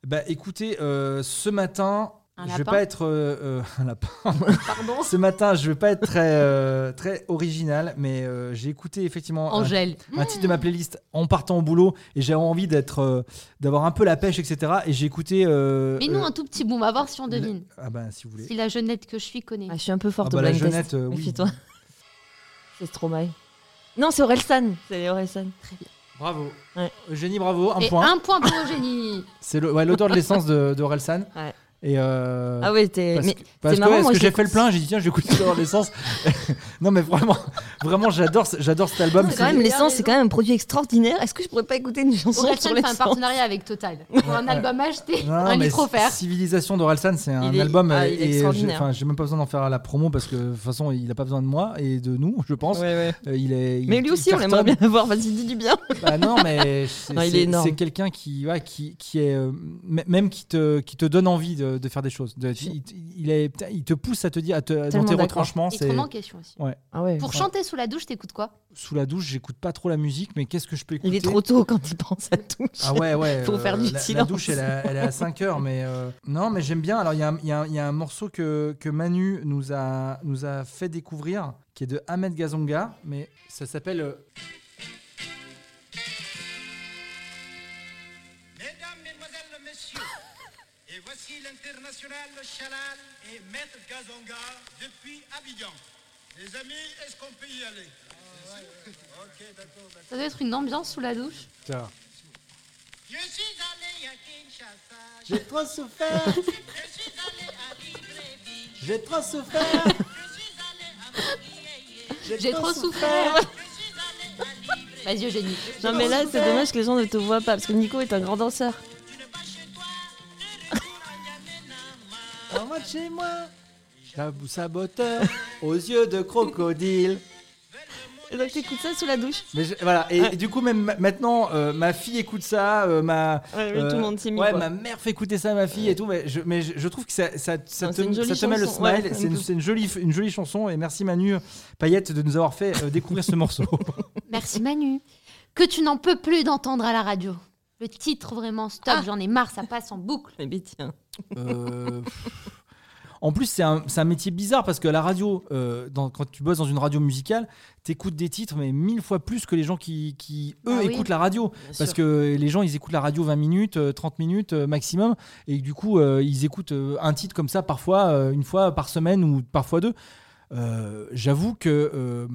Bah écoutez, euh, ce matin, Un je vais pas être euh, euh, *laughs* un lapin. Pardon ce matin, je vais pas être très euh, très original, mais euh, j'ai écouté effectivement un, Angèle. un titre de ma playlist en partant au boulot et j'avais envie d'être euh, d'avoir un peu la pêche, etc. Et j'ai écouté. euh, Mais nous, euh, un tout petit bout, va voir si on le- devine. Ah bah si vous voulez. Si la jeunette que je suis connaît. Ah, je suis un peu forte Ah bah, au la jeunette, euh, oui. Méfie-toi. *laughs* C'est Stromae. Non, c'est Orelsan. C'est Orelsan. Bravo. Ouais. Eugénie, bravo. Un Et point. un point pour Eugénie. *laughs* C'est ouais, l'odeur de l'essence de, de Orelsan. Ouais. Et euh, Ah ouais, t'es. Parce Mais que, parce que, marrant, ouais, moi, parce que j'ai fait le plein, j'ai dit tiens, je vais écouter l'essence. *laughs* non mais vraiment, vraiment, j'adore, j'adore cet album. c'est quand même l'essence, c'est quand même un produit extraordinaire. Est-ce que je pourrais pas écouter une chanson Orelsan sur fait un l'essence partenariat avec Total. *laughs* Pour un album acheté, Non, un litre offert. Civilisation d'Orelsan, c'est un est- album ah, euh, il est et enfin, j'ai même pas besoin d'en faire la promo parce que de toute façon, il a pas besoin de moi et de nous, je pense. Ouais, ouais. Euh, il est, il- Mais lui aussi, on aimerait bien le voir. Vas-y, dis du bien. Bah non, mais *laughs* c'est Non, il est c'est- énorme. c'est quelqu'un qui, qui, qui est même qui te, qui te donne envie de, de faire des choses. De- il, il est, putain, il te pousse à te dire, à te, dans tes retranchements. Il te C'est remet en question aussi. Ah ouais. Pour chanter sous la douche, t'écoutes quoi? Sous la douche, j'écoute pas trop la musique, mais qu'est-ce que je peux écouter Il est trop tôt quand il pense à tout. Ah ouais, ouais. *laughs* Faut faire du la, la silence. douche, elle, a- elle est à 5 heures, mais euh, non, mais j'aime bien. Alors, il y, a un- il y a un- il y a un morceau que, que Manu nous a, nous a fait découvrir, qui est de Ahmed Gazonga, mais ça s'appelle. Et voici l'international Chalal et Maître Gazonga depuis Abidjan. Les amis, est-ce qu'on peut y aller? Ok, d'accord, d'accord. Ça doit être une ambiance sous la douche. tiens. Je suis allé à Kinshasa, J'ai trop souffert, je suis allé à Libreville, j'ai trop souffert, je suis allé à Montpellier, J'ai trop souffert. je suis allé à Libreville. Vas-y, Eugénie. Non, mais là, c'est dommage que les gens ne te voient pas parce que Nico est un grand danseur. En mode chez moi. J'avoue saboteur, aux yeux de crocodile. Et donc, t'écoutes ça sous la douche Mais je- voilà, et, Ouais. et du coup, même ma- maintenant, euh, ma fille écoute ça, euh, ma. Ouais, euh, tout le monde s'y mis. Ouais, quoi. ma mère fait écouter ça à ma fille et tout, mais je, mais je, je trouve que ça, ça, ça Non, te, c'est une jolie ça te met le chanson, smile. ouais, c'est une, c'est jolie, une jolie chanson et merci Manu Payette de nous avoir fait euh, découvrir ce morceau. Merci Manu. Que tu n'en peux plus d'entendre à la radio. Le titre vraiment stop, Ah. j'en ai marre, ça passe en boucle. Mais ben, tiens. Euh, En plus, c'est un, métier bizarre parce que la radio, euh, dans- quand tu bosses dans une radio musicale, t'écoutes des titres, mais mille fois plus que les gens qui, qui eux, Ah oui. écoutent la radio. Bien Parce sûr. que les gens, ils écoutent la radio 20 minutes, euh, 30 minutes euh, maximum. Et du coup, euh, ils écoutent un titre comme ça parfois, une fois par semaine ou parfois deux. Euh, J'avoue que, euh,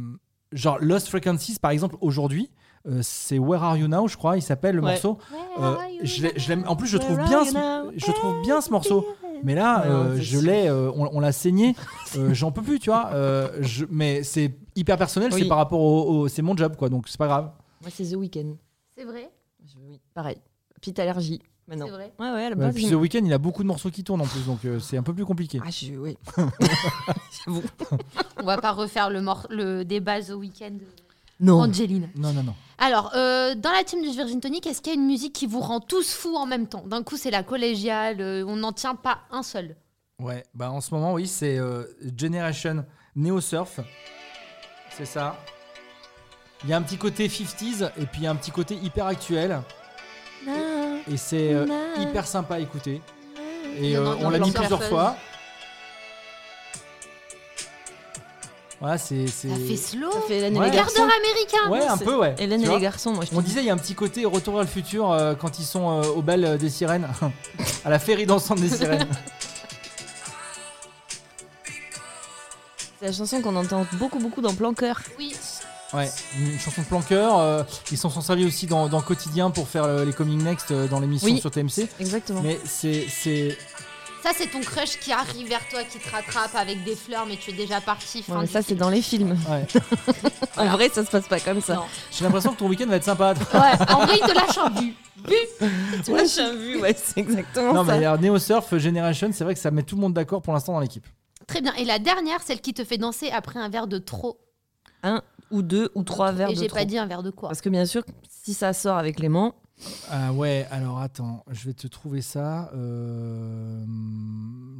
genre, Lost Frequencies, par exemple, aujourd'hui, euh, c'est Where Are You Now, je crois, il s'appelle le Ouais. morceau. Euh, je en plus, je trouve, bien ce, je trouve bien ce morceau. Mais là, Ouais, euh, je l'ai, euh, on, on l'a saigné, euh, j'en peux plus, tu vois. euh, je- mais c'est hyper personnel, Oui. c'est par rapport au, au- c'est mon job, quoi. Donc c'est pas grave. Moi, c'est The Weeknd. C'est vrai? Je- Oui, pareil. Petite allergie. Maintenant. C'est vrai? Ouais, ouais, à la Ouais, base. puis The Weeknd, il a beaucoup de morceaux qui tournent en plus, donc euh, c'est un peu plus compliqué. Ah, je. Oui. *laughs* *laughs* J'avoue. On va pas refaire le, le débat The Weeknd. Non. Angeline. Non, non, non. Alors, euh, dans la team du Virgin Tonic, est-ce qu'il y a une musique qui vous rend tous fous en même temps? D'un coup, c'est la collégiale, euh, on n'en tient pas un seul. Ouais, bah en ce moment, oui, c'est euh, Generation Neo Surf. C'est ça. Il y a un petit côté 50s et puis il y a un petit côté hyper actuel. Et c'est euh, hyper sympa à écouter. Et on l'a mis plusieurs fois. Voilà, c'est. c'est- Ça fait slow. Ça fait Hélène Ouais. les garçons. Américain. Ouais, un c'est- peu, ouais. Hélène et les garçons, moi je On disait il y a un petit côté retour vers le futur euh, quand ils sont euh, au bal euh, des sirènes, *laughs* à la féerie dansante des sirènes. *laughs* C'est la chanson qu'on entend beaucoup, beaucoup dans Plan Cœur. Oui. Ouais, une chanson de planqueur. euh, ils s'en sont servis aussi dans, dans Quotidien pour faire les Coming Next euh, dans l'émission Oui. sur TMC. Exactement. Mais c'est. C'est- Ça, c'est ton crush qui arrive vers toi, qui te rattrape avec des fleurs, mais tu es déjà parti. Ouais, mais ça, c'est dans les films. *laughs* ouais. En vrai, ça se passe pas comme ça. Non. J'ai l'impression que ton week-end va être sympa. Ouais, en vrai, il te lâche un but. Tu l'as jamais vu, ouais, c'est exactement non, mais ça. alors, Neo Surf Generation, c'est vrai que ça met tout le monde d'accord pour l'instant dans l'équipe. Très bien. Et la dernière, celle qui te fait danser après un verre de trop. Ou deux ou trois verres Et de j'ai trop. pas dit un verre de quoi. Parce que bien sûr, si ça sort avec Clément, Ah ouais, alors attends, je vais te trouver ça. euh,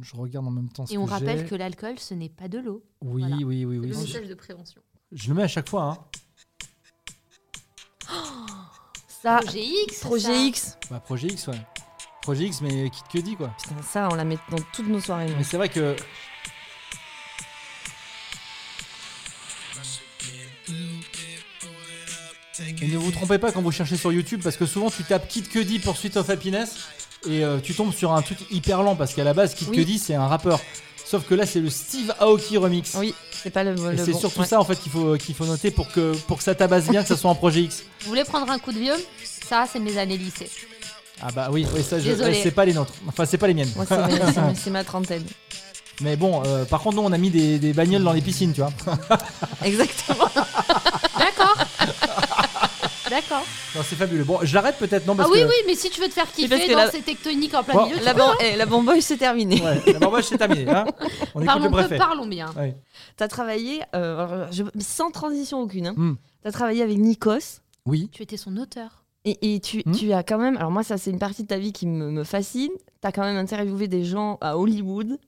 Je regarde en même temps ce Et on que rappelle que l'alcool, ce n'est pas de l'eau. Oui, Voilà. oui, oui, C'est oui. le Je, message de prévention. je le mets à chaque fois. Hein. ça, Projet X. Projet ça. X, Bah, Projet X, ouais. Projet X, mais qui que dit quoi. putain, ça, on la met dans toutes nos soirées. Mais c'est vrai que. Et ne vous trompez pas quand vous cherchez sur YouTube parce que souvent tu tapes Kid Cudi Pursuit of Happiness et euh, tu tombes sur un truc hyper lent parce qu'à la base Kid Oui. Cudi c'est un rappeur. Sauf que là c'est le Steve Aoki remix. Oui, c'est pas le, Et le c'est bon. surtout Ouais. ça en fait qu'il faut, qu'il faut noter pour que, pour que ça tabasse bien, que ça soit un projet X. Vous voulez prendre un coup de vieux? Ça, c'est mes années lycée. Ah bah oui, oui ça ouais, c'est pas les nôtres. Enfin c'est pas les miennes. Moi, c'est ma trentaine. *laughs* Mais bon, euh, par contre nous on a mis des, des bagnoles dans les piscines, tu vois. *laughs* Exactement. *laughs* D'accord. Non, c'est fabuleux. Bon, je l'arrête peut-être non Ah oui, que oui, mais si tu veux te faire kiffer parce que dans la- ces tectoniques en plein Bon, milieu, tu La, peux, ban- hein. eh, la bamboche, c'est terminé. Ouais, la bamboche c'est terminé. Hein on écoute Parlons le peu, préfet. parlons bien. Ouais. T'as travaillé, euh, alors, je- sans transition aucune, hein. Hmm. t'as travaillé avec Nikos. Oui. Tu étais son auteur. Et, et tu, Hmm. tu as quand même, alors moi ça c'est une partie de ta vie qui me, me fascine, tu as quand même interviewé des gens à Hollywood,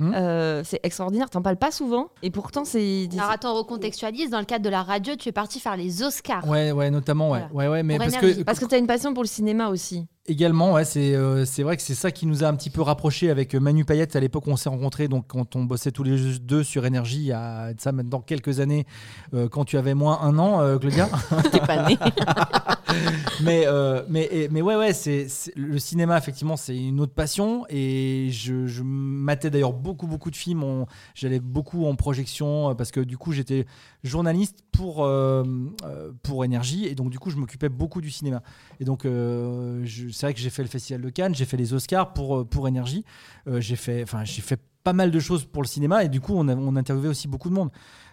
Hmm. Euh, c'est extraordinaire, t'en parles pas souvent, et pourtant c'est... Alors attends, on recontextualise. Dans le cadre de la radio, tu es parti faire les Oscars. Ouais, ouais, notamment, ouais. Voilà. Ouais, ouais, mais parce que Parce que t'as une passion pour le cinéma aussi. également, ouais, c'est euh, c'est vrai que c'est ça qui nous a un petit peu rapprochés avec euh, Manu Payette à l'époque où on s'est rencontrés, donc quand on bossait tous les deux sur Énergie, il y a ça maintenant quelques années, euh, quand tu avais moins un an, euh, Claudia. *laughs* T'es pas né. *laughs* *laughs* mais, euh, mais, mais ouais, ouais, c'est le cinéma, effectivement, c'est une autre passion. Et je, je matais d'ailleurs beaucoup, beaucoup de films. J'allais beaucoup en projection euh, parce que du coup, j'étais journaliste pour, euh, euh, pour Énergie. Et donc, du coup, je m'occupais beaucoup du cinéma. Et donc, c'est vrai que j'ai fait le Festival de Cannes, j'ai fait les Oscars pour, pour Énergie. J'ai fait, fait pas mal de choses pour le cinéma. Et du coup, on, a, on interviewait aussi beaucoup de monde.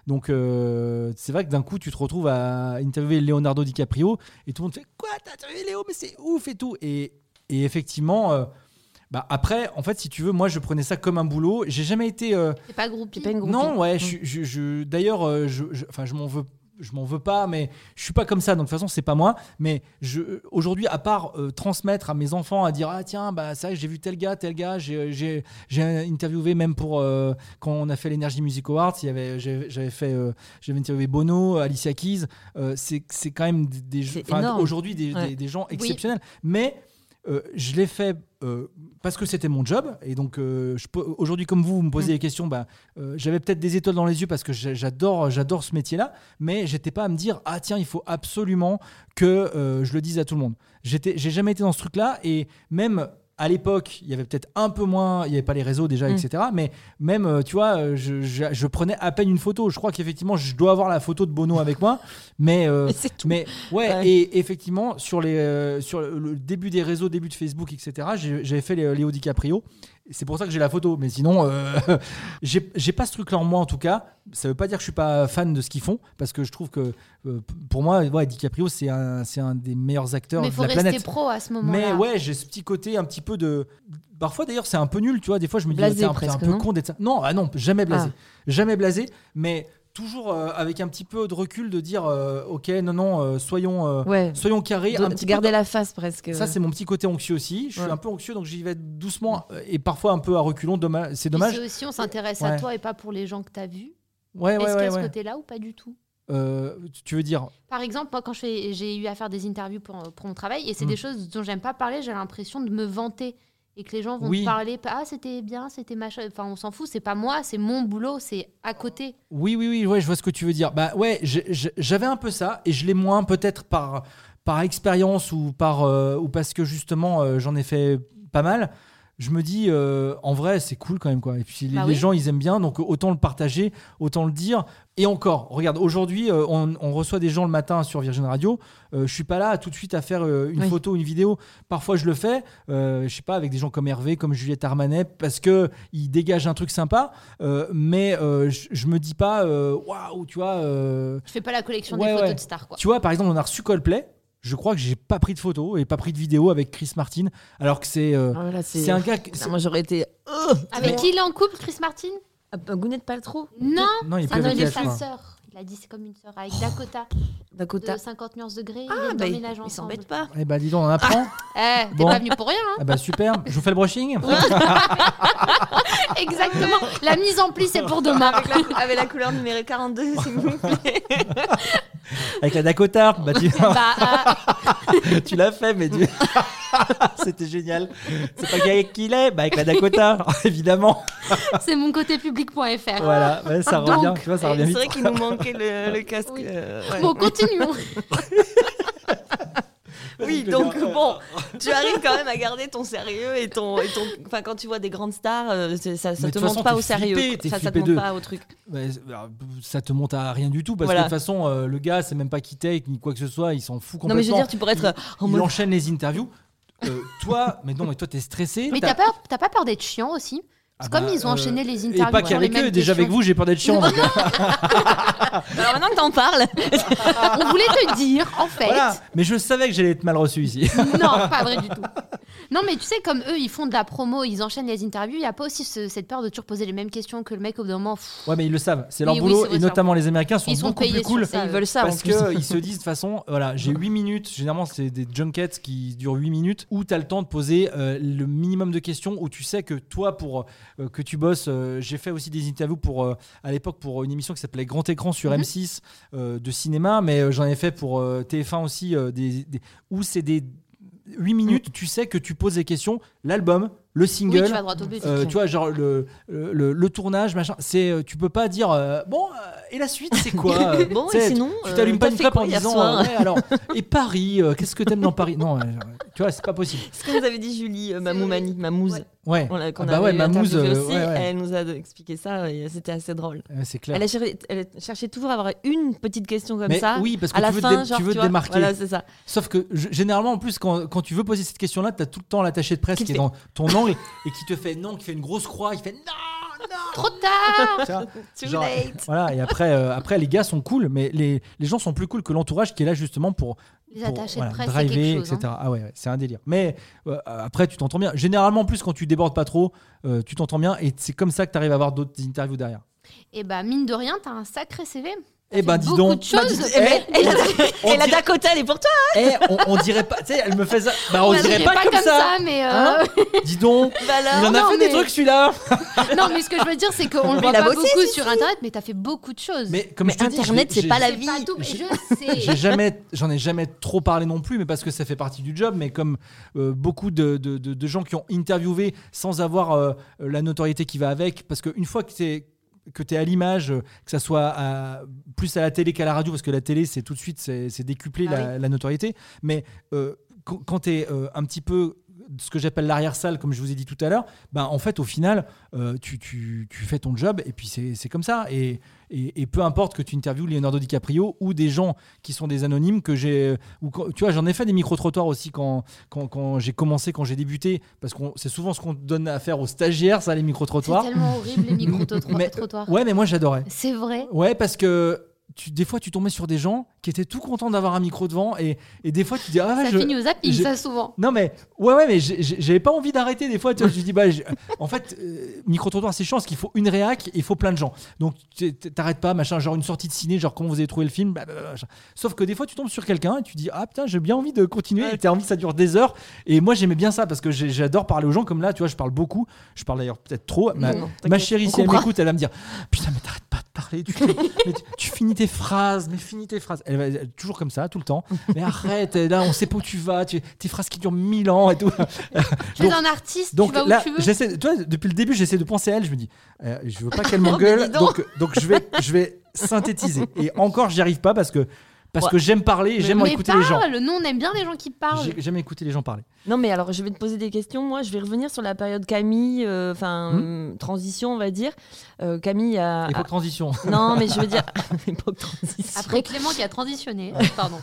Donc, euh, c'est vrai que d'un coup, tu te retrouves à interviewer Leonardo DiCaprio et tout le monde fait Quoi T'as interviewé Léo Mais c'est ouf et tout. Et, et effectivement, euh, bah, après, en fait, si tu veux, moi, je prenais ça comme un boulot. J'ai jamais été. euh, C'est pas groupie. T'es pas une groupie. non, ouais, Mm. je, je, je- d'ailleurs, euh, je, je- enfin, je m'en veux. Je m'en veux pas, mais je suis pas comme ça. Donc de toute façon, c'est pas moi. Mais je, aujourd'hui, à part euh, transmettre à mes enfants, à dire ah tiens, bah ça, j'ai vu tel gars, tel gars. J'ai, j'ai, j'ai interviewé même pour euh, quand on a fait l'Energy Music Awards. Il y avait, j'avais, j'avais fait, euh, j'avais interviewé Bono, Alicia Keys. Euh, c'est, c'est quand même des, aujourd'hui des, Ouais. des- des gens exceptionnels. Mais euh, je l'ai fait euh, parce que c'était mon job. Et donc, euh, aujourd'hui, comme vous, vous me posez Mm. des questions, bah, j'avais peut-être des étoiles dans les yeux parce que j'a- j'adore, j'adore ce métier-là. Mais j'étais pas à me dire, ah tiens, il faut absolument que je le dise à tout le monde. J'étais, j'ai jamais été dans ce truc-là. Et même à l'époque, il y avait peut-être un peu moins, il n'y avait pas les réseaux déjà, Mm. etc. Mais même, euh, tu vois, euh, je, je- je prenais à peine une photo. Je crois qu'effectivement, je dois avoir la photo de Bono avec moi. Mais, euh, Mais *laughs* c'est tout. mais ouais, Ouais. et effectivement, sur, les, euh, sur le début des réseaux, début de Facebook, etc., j'avais fait les- Léo DiCaprio. C'est pour ça que j'ai la photo. Mais sinon, euh, *laughs* j'ai pas ce truc-là en moi, en tout cas. Ça veut pas dire que je suis pas fan de ce qu'ils font, parce que je trouve que, euh, pour moi, ouais, DiCaprio, c'est un, c'est un des meilleurs acteurs Mais de faut la rester planète. pro à ce Mais moment-là. ouais, j'ai ce petit côté un petit peu de. Parfois d'ailleurs, c'est un peu nul, tu vois. Des fois, je me dis, t'es un, peu non con d'être ça. Non, ah non, jamais blasé. Ah. Jamais blasé, mais toujours euh, avec un petit peu de recul de dire, euh, ok, non, non, euh, soyons, euh, Ouais, soyons carrés. de, un petit peu garder la face presque. ça, c'est mon petit côté anxieux aussi. Je suis Ouais. un peu anxieux, donc j'y vais doucement et parfois un peu à reculons. Dommage, c'est dommage. c'est aussi, on s'intéresse Ouais. à toi et pas pour les gens que tu as vus. Ouais, ouais, Est-ce qu'il y ouais. a ce ouais. côté-là ou pas du tout? Euh, tu veux dire? Par exemple, moi, quand je fais- j'ai eu à faire des interviews pour, pour mon travail, et c'est Mm. des choses dont j'aime pas parler, j'ai l'impression de me vanter. Et que les gens vont Oui. te parler, ah c'était bien, c'était machin, enfin on s'en fout, c'est pas moi, c'est mon boulot, c'est à côté. Oui, oui, oui, ouais, je vois ce que tu veux dire. Bah ouais, j'avais un peu ça et je l'ai moins peut-être par, par expérience ou, par, euh, ou parce que justement euh, j'en ai fait pas mal. Je me dis, euh, en vrai, c'est cool quand même. Quoi. Et puis les, Bah les gens, ils aiment bien, donc autant le partager, autant le dire. Et encore, regarde, aujourd'hui, euh, on, on reçoit des gens le matin sur Virgin Radio. Euh, je suis pas là tout de suite à faire euh, une Oui. photo, une vidéo. Parfois, je le fais, euh, je sais pas, avec des gens comme Hervé, comme Juliette Armanet, parce que ils dégagent un truc sympa. Euh, mais euh, je, je me dis pas, waouh, tu vois. euh, Je fais pas la collection Ouais, des photos ouais. de stars quoi. tu vois, par exemple, on a reçu Coldplay. Je crois que j'ai pas pris de photo et pas pris de vidéo avec Chris Martin, alors que c'est euh, Ah, c'est un gars. que- *laughs* Putain, moi j'aurais été. Oh Avec Mais- qui il est en couple, Chris Martin? Ah, bah, Gwyneth Paltrow? Non, Non, il est ah non, avec il est elle, je sa crois. sœur. Il a dit c'est comme une sœur avec Dakota Dakota. de 50 nuances degrés. Ah, ils bah, emménagent il ensemble. s'embête pas. Eh bah dis donc, on en apprend. Eh, t'es Bon. pas venu pour rien. hein. ah bah super. Je vous fais le brushing. *laughs* Exactement. La mise en pli, c'est pour demain. Avec la, avec la couleur numéro 42, s'il vous plaît. Avec la Dakota. Bah, tu, Bah, euh, *laughs* tu l'as fait, mais tu- *laughs* c'était génial. C'est pas avec qui il est Bah avec la Dakota, *laughs* évidemment. c'est mon côté public.fr. Voilà, ouais, ça revient. Tu vois, ça revient C'est vrai qu'il nous manquait le, le casque. Oui. euh, ouais. Bon, continuons. Oui, *laughs* donc bon, *laughs* tu arrives quand même à garder ton sérieux et ton. et ton- Enfin, quand tu vois des grandes stars, euh, c'est- ça, ça Mais de te toute monte façon, pas t'es au sérieux. flippé, t'es ça, ça te flippé monte de- pas au truc. Ouais, c'est- alors, ça te monte à rien du tout parce Voilà. que de toute façon, euh, le gars, c'est même pas qui take ni quoi que ce soit, il s'en fout Non, mais je complètement. veux dire, tu pourrais être en il mode. enchaîne les interviews. Euh, toi, *laughs* mais non, mais toi, t'es stressé. Mais t'as- t'as pas, t'as pas peur d'être chiant aussi? Ah C'est comme bah, ils ont euh, enchaîné les Et interviews. pas sur les qu'avec eux, déjà avec vous, j'ai peur d'être chiant. *laughs* euh, Alors maintenant que t'en parles, *laughs* On voulait te dire, en fait. voilà. Mais je savais que j'allais être mal reçu ici. *laughs* Non, pas vrai du tout. Non, mais tu sais, comme eux, ils font de la promo, ils enchaînent les interviews, il n'y a pas aussi ce- cette peur de toujours poser les mêmes questions que le mec au bout d'un moment. pff, Ouais, mais ils le savent. C'est leur oui, boulot. et notamment les Américains sont Ils sont beaucoup payés plus cool. ça, ils veulent ça. Parce qu'ils se disent de toute façon, voilà, j'ai 8 minutes, généralement c'est des junkets qui durent 8 minutes, où tu as le temps de poser euh, le minimum de questions, où tu sais que toi, pour euh, que tu bosses, euh, j'ai fait aussi des interviews pour, euh, à l'époque pour une émission qui s'appelait Grand Écran sur Mhm. M6 euh, de cinéma, mais euh, j'en ai fait pour euh, TF1 aussi, euh, des, des- où c'est des 8 minutes, tu sais que tu poses des questions, l'album, le Oui, single. tu vas droit au but. Euh, tu vois, genre le, le, le- le tournage, machin, c'est, euh, tu peux pas dire euh, bon, euh, et la suite, c'est quoi *laughs* Bon, tu et sais, sinon, tu euh, t'allumes pas une clope en disant euh, ouais, alors, *laughs* et Paris, euh, qu'est-ce que t'aimes dans Paris? Non, euh, tu vois, c'est pas possible. ce que nous avait dit Julie euh, Mamoumani, Mamouze, Ouais. Ouais, on l'a- qu'on Ah bah ouais, Mamouze, aussi, ouais, ouais. elle nous a expliqué ça et c'était assez drôle. C'est clair. Elle, a cherché, elle a cherché toujours à avoir une petite question comme Mais ça. oui, parce que à la tu veux, te fin, genre, tu veux démarquer. Voilà, c'est ça. Sauf que généralement, en plus, quand, quand tu veux poser cette question-là, tu as tout le temps l'attaché de presse Qui est dans ton *laughs* angle *laughs* et qui te fait non, qui fait une grosse croix, il fait non, non. Trop tard *laughs* Too Genre, late. Voilà, et après, euh, après, les gars sont cool, mais les, les gens sont plus cool que l'entourage qui est là justement pour, Les pour, attachés voilà, de presse, c'est driver, quelque chose. etc. hein. Ah ouais, ouais, c'est un délire. Mais euh, après, tu t'entends bien. Généralement, en plus, quand tu débordes pas trop, euh, tu t'entends bien et c'est comme ça que tu arrives à avoir d'autres interviews derrière. Et bah, mine de rien, t'as un sacré CV. Eh ben, dis beaucoup donc. de choses. Bah, dis- Eh, mais- eh, et la, et dirait- Dakota, elle est pour toi eh, on, on dirait pas, tu sais, elle me fait ça. Bah, on Ouais, dirait pas, dirais comme, ça. mais. euh, Hein *laughs* Dis donc. Bah alors, Il en a non, fait mais- des trucs celui-là. *laughs* non, mais ce que je veux dire, c'est qu'on le voit pas beaucoup sur. Internet, mais t'as fait beaucoup de choses. Mais comme Mais je te Internet, c'est pas la C'est vie. pas tout, je sais. *laughs* Jamais, j'en ai jamais trop parlé non plus, mais parce que ça fait partie du job. Mais comme euh, beaucoup de, de- de- de gens qui ont interviewé sans avoir euh, la notoriété qui va avec, parce qu'une fois que tu que tu es à l'image, euh, que ça soit à- plus à la télé qu'à la radio, parce que la télé, c'est tout de suite, c'est décuplé Ah la, la notoriété. Mais euh, quand, quand tu es un petit peu ce que j'appelle l'arrière-salle, comme je vous ai dit tout à l'heure, ben, en fait, au final, euh, tu, tu- tu fais ton job et puis c'est c'est comme ça. Et, et, et peu importe que tu interviewes Leonardo DiCaprio ou des gens qui sont des anonymes que j'ai. quand- Tu vois, j'en ai fait des micro-trottoirs aussi quand, quand, quand j'ai commencé, quand j'ai débuté, parce que c'est souvent ce qu'on donne à faire aux stagiaires, ça, les C'est micro-trottoirs. tellement horrible, les micro-trottoirs. *laughs* Ouais, mais moi j'adorais. C'est vrai. Ouais, parce que tu, des fois tu tombais sur des gens qui étaient tout contents d'avoir un micro devant et, et des fois tu dis ah ouais, Ça je- finit au zapping, ça, souvent. non mais ouais ouais mais j'avais pas envie d'arrêter des fois tu vois, je dis bah en fait micro trottoir c'est chiant parce qu'il faut une réac et il faut plein de gens. Donc tu- t'arrêtes pas machin genre une sortie de ciné genre comment vous avez trouvé le film blablabla, sauf que des fois tu tombes sur quelqu'un et tu dis ah putain j'ai bien envie de continuer et t'as envie que ça dure des heures. Et moi j'aimais bien ça parce que j'adore parler aux gens comme là tu vois je parle beaucoup. Je parle d'ailleurs peut-être trop. Ma, Non, non, ma chérie si elle m'écoute elle va me dire putain mais t'arrêtes pas te parler. Tu, fais- mais tu, tu finis tes phrases, mais finis tes phrases. Elle va elle toujours comme ça, tout le temps. Mais arrête, là, on sait pas où tu vas. Tu, tes phrases qui durent mille ans et tout. *laughs* Tu es un artiste, Donc tu vas où là, tu veux. vois, depuis le début, j'essaie de penser à elle. Je me dis, euh, je veux pas qu'elle *laughs* Oh, m'engueule, donc. donc, donc je vais, je vais synthétiser. Et encore, j'y arrive pas parce que parce Ouais. que j'aime parler et j'aime écouter les gens. nous on aime bien les gens qui parlent. J'ai- J'aime écouter les gens parler. Non, mais alors je vais te poser des questions. Moi, je vais revenir sur la période Camille, euh, enfin, Hmm. euh, transition, on va dire. Euh, Camille a. Époque transition. *laughs* Non, mais je veux dire. *laughs* *laughs* époque transition. Après Clément qui a transitionné. Pardon.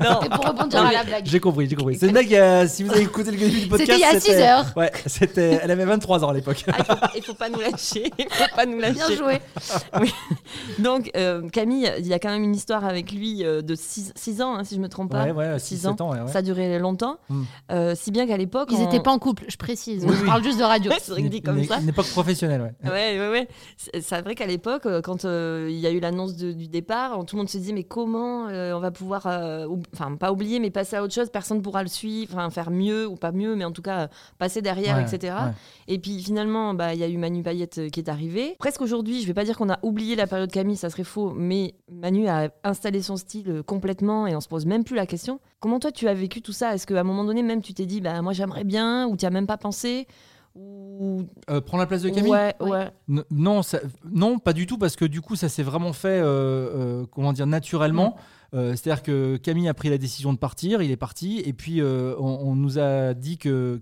Non. Et pour rebondir à la blague. J'ai compris, j'ai compris. C'est une blague, euh, si vous avez écouté le début du podcast. C'était il y a 6 heures. Ouais, c'était, elle avait 23 ans à l'époque. Ah, il, faut, il faut pas nous lâcher. Il faut pas nous lâcher. Bien joué. Donc, euh, Camille, il y a quand même une histoire avec lui euh, de 6 ans, hein, si je me trompe pas. Ouais, ouais, Six 6 ans. ans. Ouais, ouais. Ça a duré longtemps. Mm. Euh, si bien qu'à l'époque. Ils on- n'étaient pas en couple, je précise. Oui, Je oui. parle juste de radio. *laughs* C'est vrai que dit comme Une- ça. Une époque professionnelle, ouais. Ouais, ouais, ouais. C'est vrai qu'à l'époque, euh, quand euh, il y a eu l'annonce du départ, tout le monde se disait mais comment euh, on va pouvoir, euh, ou- enfin pas oublier, mais passer à autre chose, personne ne pourra le suivre, enfin faire mieux ou pas mieux, mais en tout cas passer derrière, Ouais, etc. ouais. Et puis finalement, bah, il y a eu Manu Payette qui est arrivé. Presque aujourd'hui, je vais pas dire qu'on a oublié la période Camille, ça serait faux, mais Manu a installé son style euh, complètement et on se pose même plus la question. Comment toi tu as vécu tout ça? Est-ce qu'à un moment donné même tu t'es dit bah moi j'aimerais bien ou tu as même pas pensé? Ou Euh, prends la place de Camille? Ouais, ouais. Non, ça- non, pas du tout, parce que du coup, ça s'est vraiment fait, euh, euh, comment dire, naturellement. Euh, C'est-à-dire que Camille a pris la décision de partir, il est parti, et puis euh, on, on nous a dit que.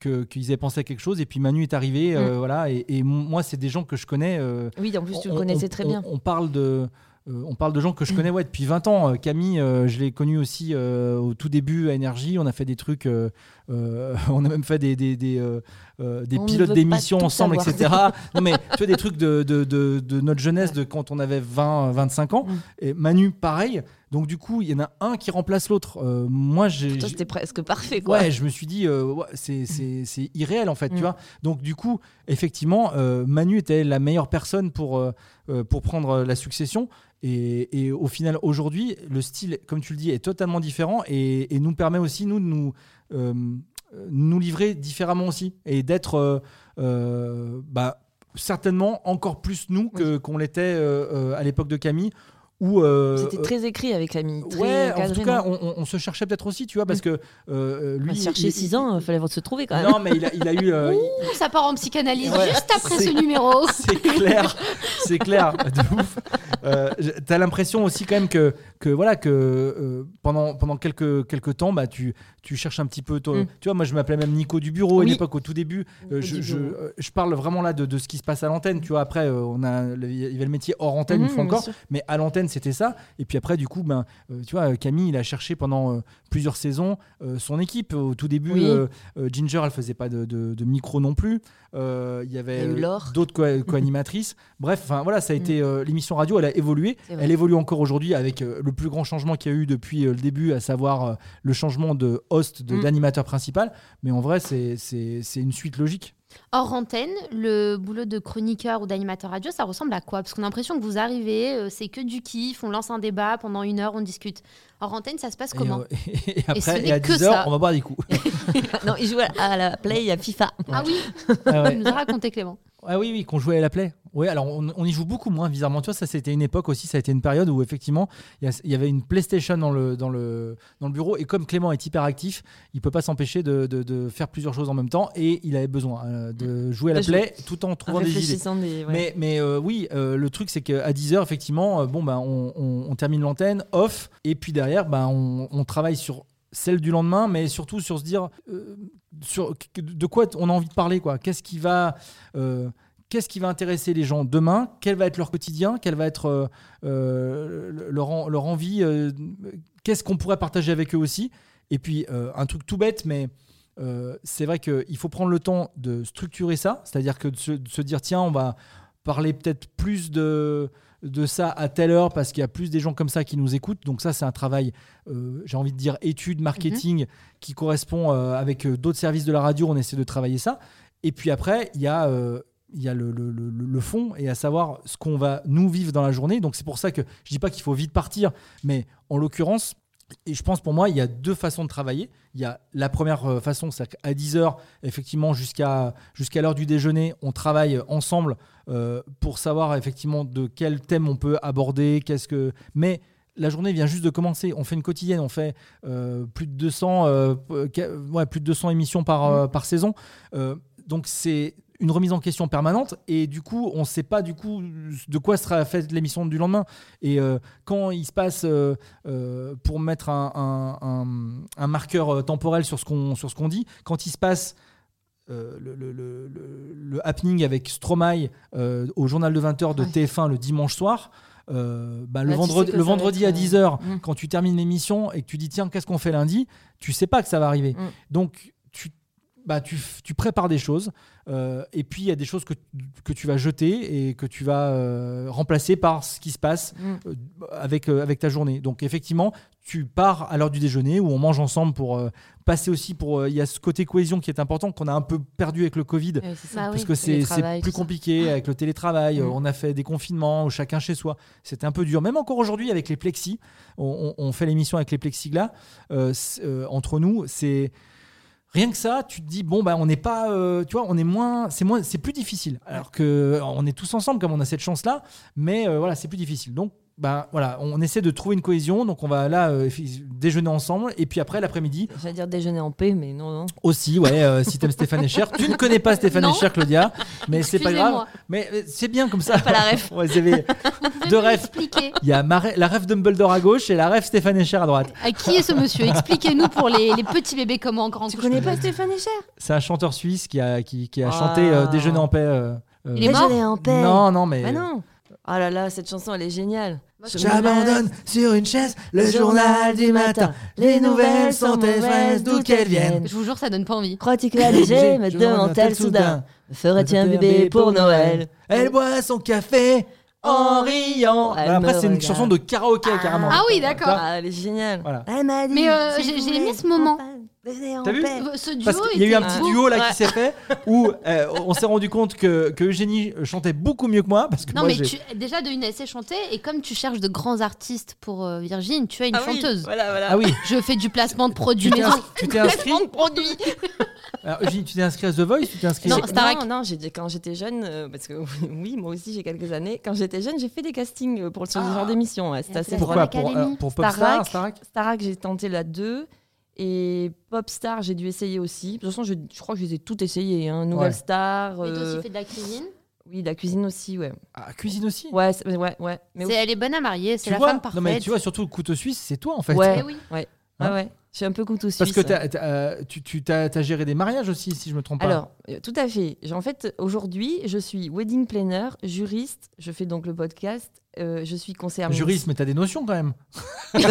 qu'ils avaient pensé à quelque chose et puis Manu est arrivé euh, voilà et, et moi c'est des gens que je connais euh, Oui, en plus tu on- le connaissais on- très on- bien. On, parle de. Euh, on parle de gens que je connais depuis 20 ans. Euh, Camille, euh, je l'ai connu aussi au tout début à Énergie. On a fait des trucs. Euh, euh, *laughs* on a même fait des, des, des, euh, euh, des pilotes d'émissions ensemble, etc. *laughs* non, mais tu vois, des trucs de, de, de, de notre jeunesse, de quand on avait 20, 25 ans. Mm. Et Manu, pareil. Donc, du coup, il y en a un qui remplace l'autre. Euh, moi, j'ai. C'était presque parfait, quoi. Ouais, je me suis dit, euh, ouais, c'est- c'est c'est irréel en fait, tu Mm. vois. Donc du coup, effectivement, euh, Manu était la meilleure personne pour, euh, euh, pour prendre euh, la succession. Et, et au final, aujourd'hui, le style, comme tu le dis, est totalement différent et, et nous permet aussi, nous, de nous, euh, nous livrer différemment aussi et d'être euh, euh, bah, certainement encore plus nous que- qu'on l'était euh, euh, à l'époque de Camille. Où, euh, C'était très écrit avec. Très ouais, en tout cas, on, se cherchait peut-être aussi, tu vois, parce que euh, lui. On il- 6 ans, il fallait se trouver quand même. non, mais il a, il a eu. euh, Ouh, ça part en psychanalyse Ouais, juste après ce numéro. *laughs* c'est clair, c'est clair, de ouf. Euh, T'as l'impression aussi quand même que, que voilà que euh, pendant pendant quelques quelques temps, bah tu tu cherches un petit peu. toi- Mm. Tu vois, moi je m'appelais même Nico du bureau à Oui. une époque au tout début. Euh, je, je, euh, je parle vraiment là de, de ce qui se passe à l'antenne. Tu vois, après euh, on a il y avait le métier hors antenne une Mhm, fois encore, sûr. mais à l'antenne c'était ça. Et puis après du coup, ben tu vois, Camille il a cherché pendant plusieurs saisons son équipe. Au tout début, Oui. Ginger elle faisait pas de, de- de micro non plus. Il y avait d'autres co- *laughs* co-animatrices. Bref, enfin voilà, ça a été euh, l'émission radio, elle a évolué. Mm. Elle évolue encore aujourd'hui avec le plus grand changement qu'il y a eu depuis euh, le début, à savoir euh, le changement de host, de- Mm. d'animateur principal. Mais en vrai, c'est une suite logique. Hors antenne, le boulot de chroniqueur ou d'animateur radio, ça ressemble à quoi? Parce qu'on a l'impression que vous arrivez, euh, c'est que du kiff, on lance un débat, pendant une heure, on discute. Hors antenne, ça se passe comment *laughs* et, et après, et, n'est à que 10 heures, ça. on va boire des coups. *laughs* non, il joue à la play à FIFA. Ah oui, Ah ouais. tu nous as raconté Clément. Ah oui, oui, qu'on jouait à la play. Oui, alors on, on y joue beaucoup moins, bizarrement. Tu vois, ça, c'était une époque aussi, ça a été une période où effectivement, il y, a- il y avait une PlayStation dans le, dans, le, dans le bureau. Et comme Clément est hyper actif, il peut pas s'empêcher de, de- de faire plusieurs choses en même temps. Et il avait besoin euh, de jouer à la play tout en En trouvant des idées. réfléchissant des. ouais. Mais, mais euh, oui, euh, le truc c'est qu'à 10h, effectivement, euh, bon, bah, on, on- on termine l'antenne, off, et puis derrière, bah, on, travaille sur celle du lendemain, mais surtout sur se dire euh, sur, de quoi on a envie de parler. Qu'est-ce qui va. euh, qui va intéresser les gens demain? Quel va être leur quotidien? Quelle va être euh, leur, en- leur envie Qu'est-ce qu'on pourrait partager avec eux aussi? Et puis, un truc tout bête, mais c'est vrai qu'il faut prendre le temps de structurer ça, c'est-à-dire que de se, de se dire tiens, on va parler peut-être plus de, de ça à telle heure parce qu'il y a plus des gens comme ça qui nous écoutent. Donc ça, c'est un travail, euh, j'ai envie de dire études, marketing, qui correspond euh, avec euh, d'autres services de la radio. On essaie de travailler ça. Et puis après, il y a... il y a le, le- le- le fond et à savoir ce qu'on va nous vivre dans la journée. Donc c'est pour ça que je dis pas qu'il faut vite partir, mais en l'occurrence, Et je pense pour moi, il y a deux façons de travailler. Il y a la première euh, façon, c'est qu'à 10h, effectivement, jusqu'à jusqu'à l'heure du déjeuner, on travaille ensemble euh, pour savoir effectivement de quel thème on peut aborder, qu'est-ce que. Mais la journée vient juste de commencer. On fait une quotidienne, on fait euh, plus de 200, euh, ouais, plus de 200 émissions par, euh, par saison. Donc c'est une remise en question permanente et du coup on ne sait pas du coup de quoi sera faite l'émission du lendemain et euh, quand il se passe euh, euh, pour mettre un, un- un- un marqueur temporel sur ce qu'on sur ce qu'on dit quand il se passe le, le- le- le- le happening avec Stromae au journal de 20h de Ouais. TF1 le dimanche soir euh, bah, le tu vendredi, le être, à euh, 10h mm. quand tu termines l'émission et que tu dis tiens qu'est-ce qu'on fait lundi? Tu sais pas que ça va arriver Mm. donc bah, tu, prépares des choses euh, et puis il y a des choses que, que tu vas jeter et que tu vas euh, remplacer par ce qui se passe Mm. euh, avec, euh, avec ta journée. Donc effectivement, tu pars à l'heure du déjeuner où on mange ensemble pour euh, passer aussi pour... euh, Il y a ce côté cohésion qui est important qu'on a un peu perdu avec le Covid. C'est ça. Bah Parce oui. que c'est plus ça. compliqué avec le télétravail. Mm. On a fait des confinements où chacun chez soi. C'était un peu dur. Même encore aujourd'hui avec les plexis, on, on- on fait l'émission avec les plexiglas euh, euh, entre nous. C'est rien que ça. Tu te dis bon bah on n'est pas, euh, tu vois, on est moins, c'est moins, c'est plus difficile. Alors que on est tous ensemble comme on a cette chance là, mais euh, voilà c'est plus difficile. Donc bah voilà, on essaie de trouver une cohésion. Donc on va là euh, déjeuner ensemble et puis après l'après-midi J'allais dire déjeuner en paix, mais non, non. aussi, ouais, euh, si t'aimes Stéphane Echer. Tu ne connais pas Stéphane Non. Echer, Claudia, mais c'est pas grave. Mais euh, c'est bien comme ça. Pas la ref. *laughs* Ouais, vous avez deux refs. Il y a ma la ref Dumbledore à gauche et la ref Stéphane Echer à droite. À qui est ce monsieur? Expliquez-nous pour les, les petits bébés comment en grand Tu connais pas Stéphane Echer C'est un chanteur suisse qui a, qui, qui a Ah. chanté euh, Déjeuner en paix. euh, euh, Il est mort? Déjeuner en paix. Non, non, mais. Bah non. Ah là là, cette chanson, elle est géniale. J'abandonne sur une chaise le journal du matin. Les nouvelles sont mauvaises, d'où qu'elles viennent? Je vous jure, ça donne pas envie. Crois-tu que la *laughs* léger me demande-t-elle soudain Me ferais-tu un bébé pour Noël? Elle boit son café en riant. Elle Voilà, après, c'est une chanson de karaoké carrément. Ah oui, d'accord. Ah, elle est géniale. Voilà. Elle m'a dit. Mais, euh, j'ai- aimé ce moment. T'as vu Ce duo Parce qu'il y a eu un petit Ah. duo là Ouais. qui s'est fait où euh, on s'est rendu compte que, que Eugénie chantait beaucoup mieux que moi parce que Non, moi mais tu, déjà de une essai chanter, et comme tu cherches de grands artistes pour euh, Virgin, tu as une Ah oui, chanteuse. Voilà, voilà. ah oui Je fais du placement de produits tu t'es tu *laughs* inscrit Placement de produit. *laughs* Alors, Eugénie tu t'es inscrit à The Voice tu t'es inscrit Non. Non, non, j'ai dit quand j'étais jeune, euh, parce que *laughs* oui, moi aussi j'ai quelques années. Quand j'étais jeune, j'ai fait des castings euh, pour ce genre d'émission. ouais, C'était Ah, assez pourquoi pour, pour Popstar Starac. Starac Starac, j'ai tenté la 2. Et Popstar, j'ai dû essayer aussi. De toute façon, je, je crois que je les ai toutes essayées. Hein. Nouvelle Ouais. Star. Mais toi euh, aussi, fais de la cuisine? Oui, la cuisine aussi, ouais. ah, cuisine aussi? Ouais, c'est- ouais, ouais. Mais C'est- elle est bonne à marier, c'est tu la vois femme parfaite. non mais tu vois surtout le couteau suisse c'est toi en fait Ouais. Eh oui. ouais, Hein ouais. Je suis un peu couteau suisse. parce que t'as- t'as, euh, tu, tu t'as géré des mariages aussi si je me trompe pas Alors, euh, tout à fait. En fait, aujourd'hui, je suis wedding planner, juriste. Je fais donc le podcast. euh, je suis conseillère. juriste mais t'as des notions quand même *laughs* *laughs* non,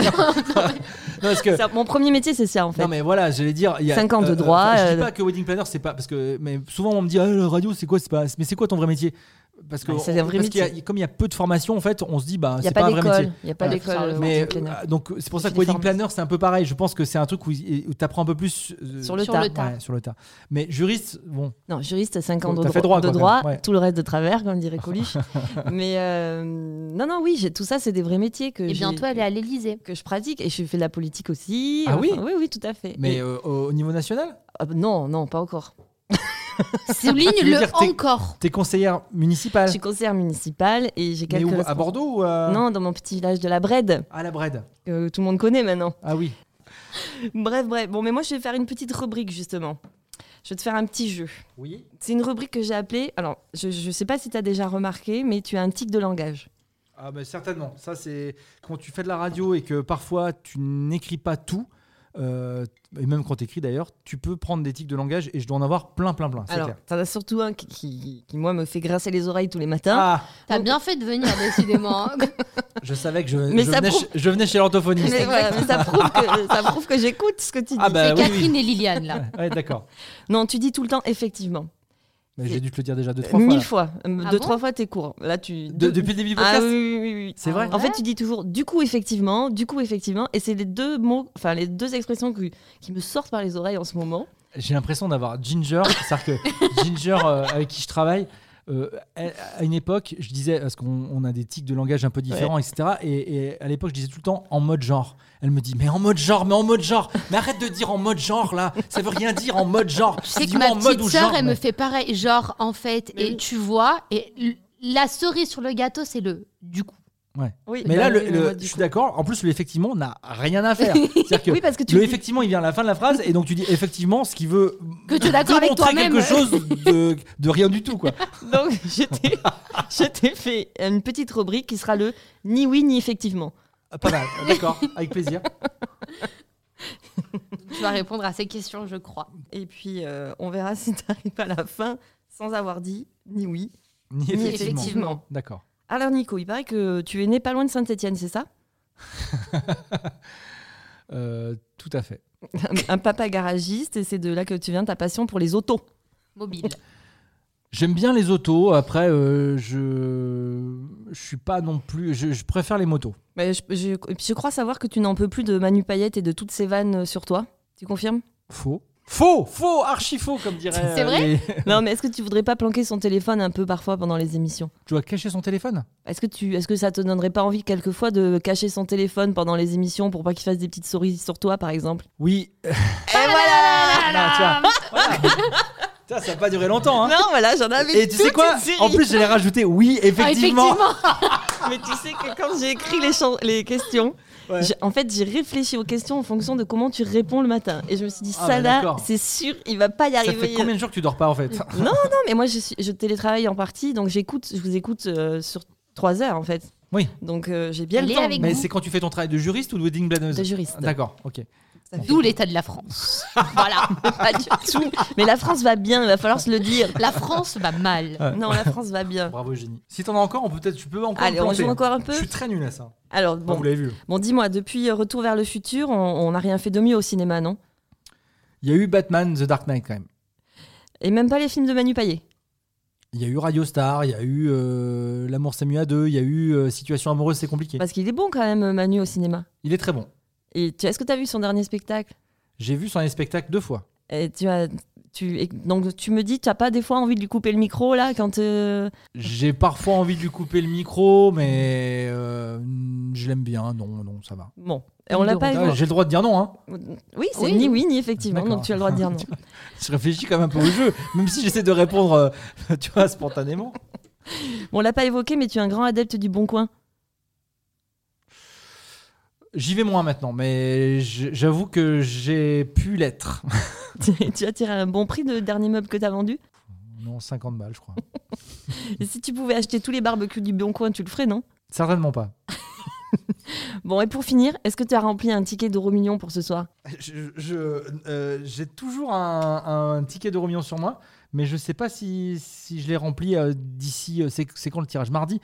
parce que C'est- Mon premier métier, c'est ça, en fait. Non mais voilà, j'allais dire. Y a, Cinq ans de droit, enfin, je dis euh, pas que wedding planner c'est pas parce que mais souvent on me dit ah, la radio c'est quoi c'est pas mais c'est quoi ton vrai métier? Parce que Ouais, parce y a- comme il y a peu de formation en fait, on se dit bah Il n'y c'est a pas, pas un vrai d'école. métier. Il n'y a pas d'école. Mais euh, donc c'est pour ça que les wedding planner c'est un peu pareil. Je pense que c'est un truc où, où tu apprends un peu plus euh, Sur le Sur tas. le tas. Ouais, sur le tas. Mais juriste, bon, Non, juriste, 5 ans de, fait droit, droit, de droit ouais. tout le reste de travers, comme dirait *laughs* Coluche. Mais euh, non, non, oui, tout ça, c'est des vrais métiers que, Et j'ai- bientôt, elle est à l'Elysée. que je pratique. Et je fais de la politique aussi. Ah oui Oui, oui, tout à fait. mais au niveau national, Ah, non, non, pas encore. *laughs* Souligne le dire encore. t'es conseillère municipale. Je suis conseillère municipale et j'ai Mais quelques. où, à Bordeaux ou à... Non, dans mon petit village de la Brède, à la Brède que tout le monde connaît maintenant. Ah oui. *laughs* Bref, bref. Bon, mais moi, je vais faire une petite rubrique, justement. Je vais te faire un petit jeu. Oui. C'est une rubrique que j'ai appelée. Alors, je ne sais pas si tu as déjà remarqué, mais tu as un tic de langage. Ah bah certainement. Ça c'est quand tu fais de la radio et que parfois tu n'écris pas tout. Euh, et même quand tu écris d'ailleurs, tu peux prendre des tics de langage et je dois en avoir plein, plein, plein. Alors, t'en as surtout un qui, qui, qui, moi, me fait grincer les oreilles tous les matins. Ah, T'as Donc- bien fait de venir, décidément. hein. *laughs* je savais que je, Mais je ça venais, prouve- chez, je venais chez l'orthophoniste. mais, ça, prouve que, j'écoute ce que tu dis. Ah bah C'est oui, Catherine oui. et Liliane, là. Ouais, d'accord. Non, tu dis tout le temps effectivement. Mais J'ai dû te le dire déjà deux, trois fois. Mille fois. Ah deux, bon trois fois, t'es court. Là, tu. De- depuis le début du Ah podcast oui, oui, oui, oui. C'est vrai Ah En fait, ouais tu dis toujours du coup, effectivement, du coup, effectivement. Et c'est les deux mots, enfin, les deux expressions que- qui me sortent par les oreilles en ce moment. J'ai l'impression d'avoir Ginger, c'est-à-dire que *laughs* Ginger euh, avec qui je travaille, euh, à une époque, je disais, parce qu'on on a des tics de langage un peu différents, etc. Et, et à l'époque, je disais tout le temps en mode genre. Elle me dit, mais en mode genre, mais en mode genre. Mais arrête de dire en mode genre là. Ça veut rien dire en mode genre. Tu sais que ma en mode petite sœur, genre. elle me fait pareil. Genre, en fait, Mais et oui. tu vois, et la cerise sur le gâteau, c'est le du coup. Oui, Mais bah là, le, oui, je suis d'accord. En plus, le effectivement n'a rien à faire. *laughs* C'est-à-dire que Oui, parce que tu le dis- effectivement, il vient à la fin de la phrase, et donc tu dis effectivement ce qui veut Que tu es d'accord avec toi-même. quelque chose de, de rien du tout, quoi. *laughs* Donc, je t'ai- *laughs* je t'ai fait une petite rubrique qui sera le ni oui ni effectivement. Ah, Pas mal, d'accord, avec plaisir. Tu vas répondre à ces questions, je crois. Et puis, euh, on verra si tu arrives à la fin sans avoir dit ni oui. Ni Ni effectivement. effectivement. D'accord. Alors, Nico, il paraît que tu es né pas loin de Saint-Etienne, c'est ça *laughs* Euh, tout à fait. *laughs* Un papa garagiste, et c'est de là que tu viens ta passion pour les autos. Mobile. J'aime bien les autos. Après, euh, je je suis pas non plus. Je, je préfère les motos. Mais je, crois savoir que tu n'en peux plus de Manu Payette et de toutes ces vannes sur toi. Tu confirmes? Faux. Faux, faux, archi faux, comme dirait. C'est euh, vrai les- Non, mais est-ce que tu voudrais pas planquer son téléphone un peu parfois pendant les émissions? Tu dois cacher son téléphone? Est-ce que, tu, est-ce que ça te donnerait pas envie quelquefois de cacher son téléphone pendant les émissions pour pas qu'il fasse des petites souris sur toi, par exemple? Oui. *laughs* Et voilà Non, tu vois, voilà. Putain, ça va pas durer longtemps, hein. Non, voilà, j'en avais Et tu sais quoi. En plus, j'allais rajouter oui, Ah, effectivement. *laughs* Mais tu sais que quand j'ai écrit les, les questions, Ouais. en fait, j'ai réfléchi aux questions en fonction de comment tu réponds le matin. Et je me suis dit, Ah, ça bah, là, c'est sûr, il va pas y Ça arriver. fait combien de jours que tu dors pas en fait *laughs* Non, non, mais moi, je, suis, je télétravaille en partie, donc j'écoute, je vous écoute euh, sur trois heures, en fait. Oui. Donc euh, j'ai bien le temps avec Mais c'est quand tu fais ton travail de juriste ou de wedding planeuse de juriste. D'accord, ok. D'où l'état de la France. *laughs* voilà. pas du tout. Mais la France va bien, il va falloir se le dire. La France va mal. Ouais. Non, la France va bien. Bravo Génie. Si t'en as encore, on peut peut-être, tu peux encore. Allez, on joue encore un peu Je suis très nul à ça. Alors, Bon, bon, vous l'avez vu. bon dis-moi, depuis euh, Retour vers le futur, on n'a rien fait de mieux au cinéma, non? Il y a eu Batman The Dark Knight quand même. Et même pas les films de Manu Payet? Il y a eu Radio Star, il y a eu euh, L'amour s'est mis à deux, il y a eu euh, Situation amoureuse, c'est compliqué. Parce qu'il est bon quand même, Manu, au cinéma. Il est très bon. Et tu- est-ce que tu as vu son dernier spectacle? J'ai vu son spectacle deux fois. Et tu as, tu, et donc tu me dis, tu n'as pas des fois envie de lui couper le micro là quand euh, J'ai parfois envie de lui couper le micro, mais euh, je l'aime bien. Non, non, ça va. bon, et on l'a pas Ah, évoqué. J'ai le droit de dire non. Hein. Oui, c'est Oui. ni oui ni effectivement, D'accord. donc tu as le droit de dire non. *laughs* Je réfléchis quand même un peu au jeu, même si j'essaie de répondre, euh, *laughs* tu vois, spontanément. Bon, on l'a pas évoqué, mais tu es un grand adepte du bon coin. J'y vais moins maintenant, mais j'avoue que j'ai pu l'être. *laughs* tu as tiré un bon prix de dernier meuble que tu as vendu. Non, 50 balles, je crois. *laughs* Et si tu pouvais acheter tous les barbecues du bon coin, tu le ferais, non? Certainement pas. *laughs* Bon, et pour finir, est-ce que tu as rempli un ticket d'euro million pour ce soir? Euh, J'ai toujours un, un ticket d'euro million sur moi, mais je sais pas si, si je l'ai rempli euh, d'ici. euh, c'est c'est quand le tirage? Mardi?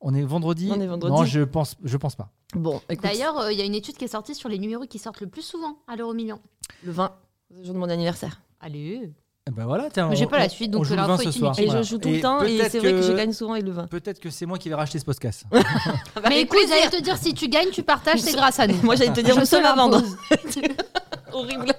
On est vendredi? On est vendredi. Non, je pense, je pense pas. Bon, écoute, D'ailleurs, euh, il y a une étude qui est sortie sur les numéros qui sortent le plus souvent à l'euro million. le 20, le jour de mon anniversaire. Allez. Eh ben voilà, tiens, Mais j'ai on- pas la on- suite, on donc joue le l'info 20 ce est soir. Et Voilà. je joue tout le temps, et peut-être c'est vrai que je gagne souvent avec le 20. Peut-être que c'est moi qui vais racheter ce podcast. *laughs* Mais écoute, j'allais te dire, si tu gagnes, tu partages, c'est *laughs* grâce à nous. Moi, j'allais te dire, Je sommes à vendre. *laughs* Horrible.